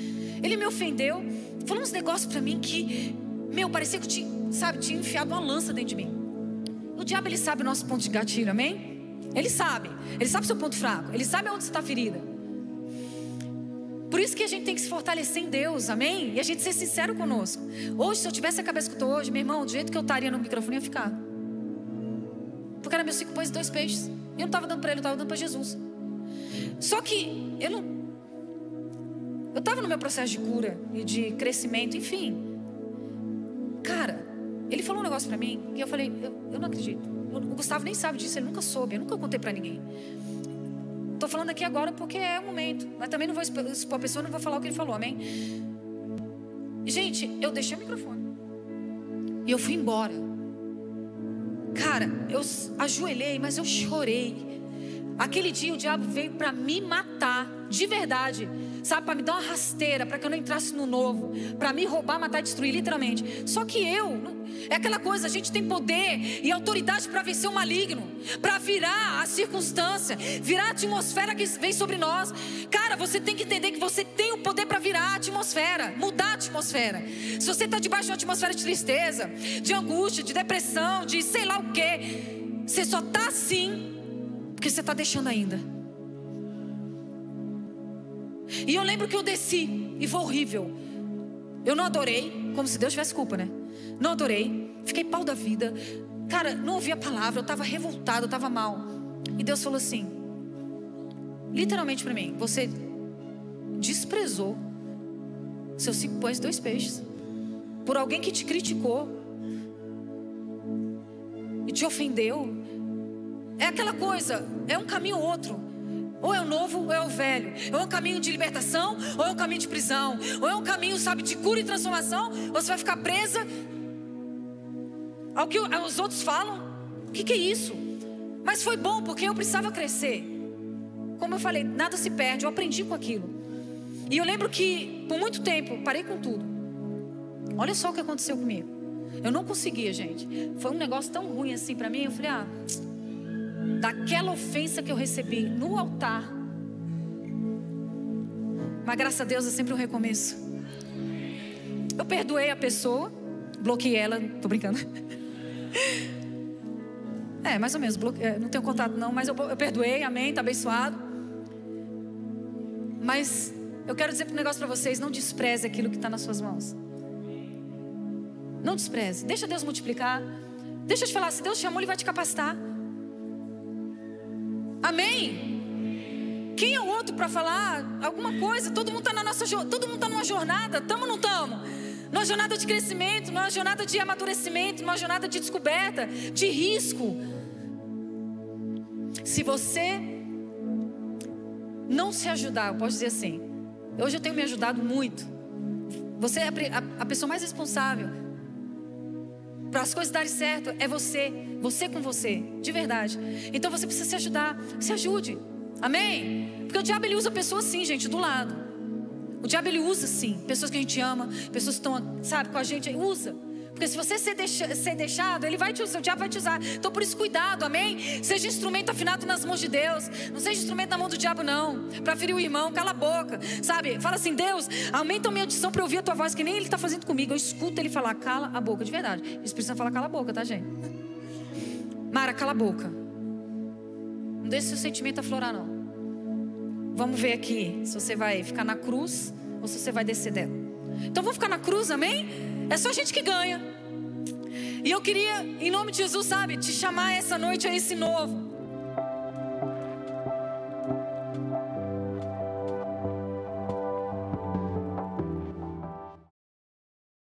ele me ofendeu, falou uns negócios para mim que, meu, parecia que tinha, sabe, tinha enfiado uma lança dentro de mim. O diabo ele sabe o nosso ponto de gatilho, amém? Ele sabe, ele sabe o seu ponto fraco, ele sabe onde você está ferida. Por isso que a gente tem que se fortalecer em Deus, amém? E a gente ser sincero conosco. Hoje, se eu tivesse a cabeça que eu estou hoje, meu irmão, do jeito que eu estaria no microfone, eu ia ficar. Porque era meus cinco pães e dois peixes. Eu não estava dando para ele, eu estava dando para Jesus. Só que eu não. Eu estava no meu processo de cura e de crescimento, enfim. Cara, ele falou um negócio para mim e eu falei, eu, eu não acredito. O Gustavo nem sabe disso, ele nunca soube, eu nunca contei para ninguém. Estou falando aqui agora porque é o momento, mas também não vou expor a pessoa, não vou falar o que ele falou, amém? Gente, eu deixei o microfone e eu fui embora. Cara, eu ajoelhei, mas eu chorei. Aquele dia o diabo veio para me matar, de verdade. Sabe, para me dar uma rasteira, para que eu não entrasse no novo, para me roubar, matar destruir, literalmente. Só que eu, é aquela coisa, a gente tem poder e autoridade para vencer o maligno, para virar a circunstância, virar a atmosfera que vem sobre nós. Cara, você tem que entender que você tem o poder para virar a atmosfera, mudar a atmosfera. Se você está debaixo de uma atmosfera de tristeza, de angústia, de depressão, de sei lá o que, você só está assim porque você está deixando ainda. E eu lembro que eu desci e foi horrível. Eu não adorei, como se Deus tivesse culpa, né? Não adorei, fiquei pau da vida. Cara, não ouvi a palavra, eu estava revoltado, eu estava mal. E Deus falou assim, literalmente para mim: Você desprezou seus cinco pães e dois peixes por alguém que te criticou e te ofendeu. É aquela coisa, é um caminho ou outro. Ou é o novo ou é o velho. Ou é um caminho de libertação, ou é um caminho de prisão. Ou é um caminho, sabe, de cura e transformação. Ou você vai ficar presa ao que os outros falam. O que, que é isso? Mas foi bom porque eu precisava crescer. Como eu falei, nada se perde. Eu aprendi com aquilo. E eu lembro que por muito tempo parei com tudo. Olha só o que aconteceu comigo. Eu não conseguia, gente. Foi um negócio tão ruim assim para mim. Eu falei, ah daquela ofensa que eu recebi no altar. Mas graças a Deus é sempre um recomeço. Eu perdoei a pessoa, bloqueei ela, tô brincando. É, mais ou menos. É, não tenho contato não, mas eu, eu perdoei, amém, tá abençoado. Mas eu quero dizer um negócio para vocês: não despreze aquilo que está nas suas mãos. Não despreze, deixa Deus multiplicar. Deixa eu te falar, se Deus chamou, Ele vai te capacitar. Amém? Quem é o outro para falar alguma coisa? Todo mundo está na nossa todo mundo está numa jornada, estamos ou não estamos? Numa jornada de crescimento, numa jornada de amadurecimento, numa jornada de descoberta, de risco. Se você não se ajudar, eu posso dizer assim, hoje eu tenho me ajudado muito. Você é a, a pessoa mais responsável para as coisas darem certo é você, você com você, de verdade. Então você precisa se ajudar, se ajude. Amém? Porque o diabo ele usa pessoas assim, gente, do lado. O diabo ele usa sim, pessoas que a gente ama, pessoas que estão, sabe, com a gente, ele usa. Porque se você ser, ser deixado, ele vai te usar, o diabo vai te usar. Então por isso cuidado, amém? Seja instrumento afinado nas mãos de Deus. Não seja instrumento na mão do diabo, não. Para ferir o irmão, cala a boca. Sabe? Fala assim, Deus, aumenta a minha audição para ouvir a tua voz, que nem ele está fazendo comigo. Eu escuto ele falar, cala a boca, de verdade. Eles precisam falar, cala a boca, tá, gente? Mara, cala a boca. Não deixe seu sentimento aflorar, não. Vamos ver aqui se você vai ficar na cruz ou se você vai descer dela. Então vamos ficar na cruz, amém? É só gente que ganha. E eu queria, em nome de Jesus, sabe, te chamar essa noite a esse novo.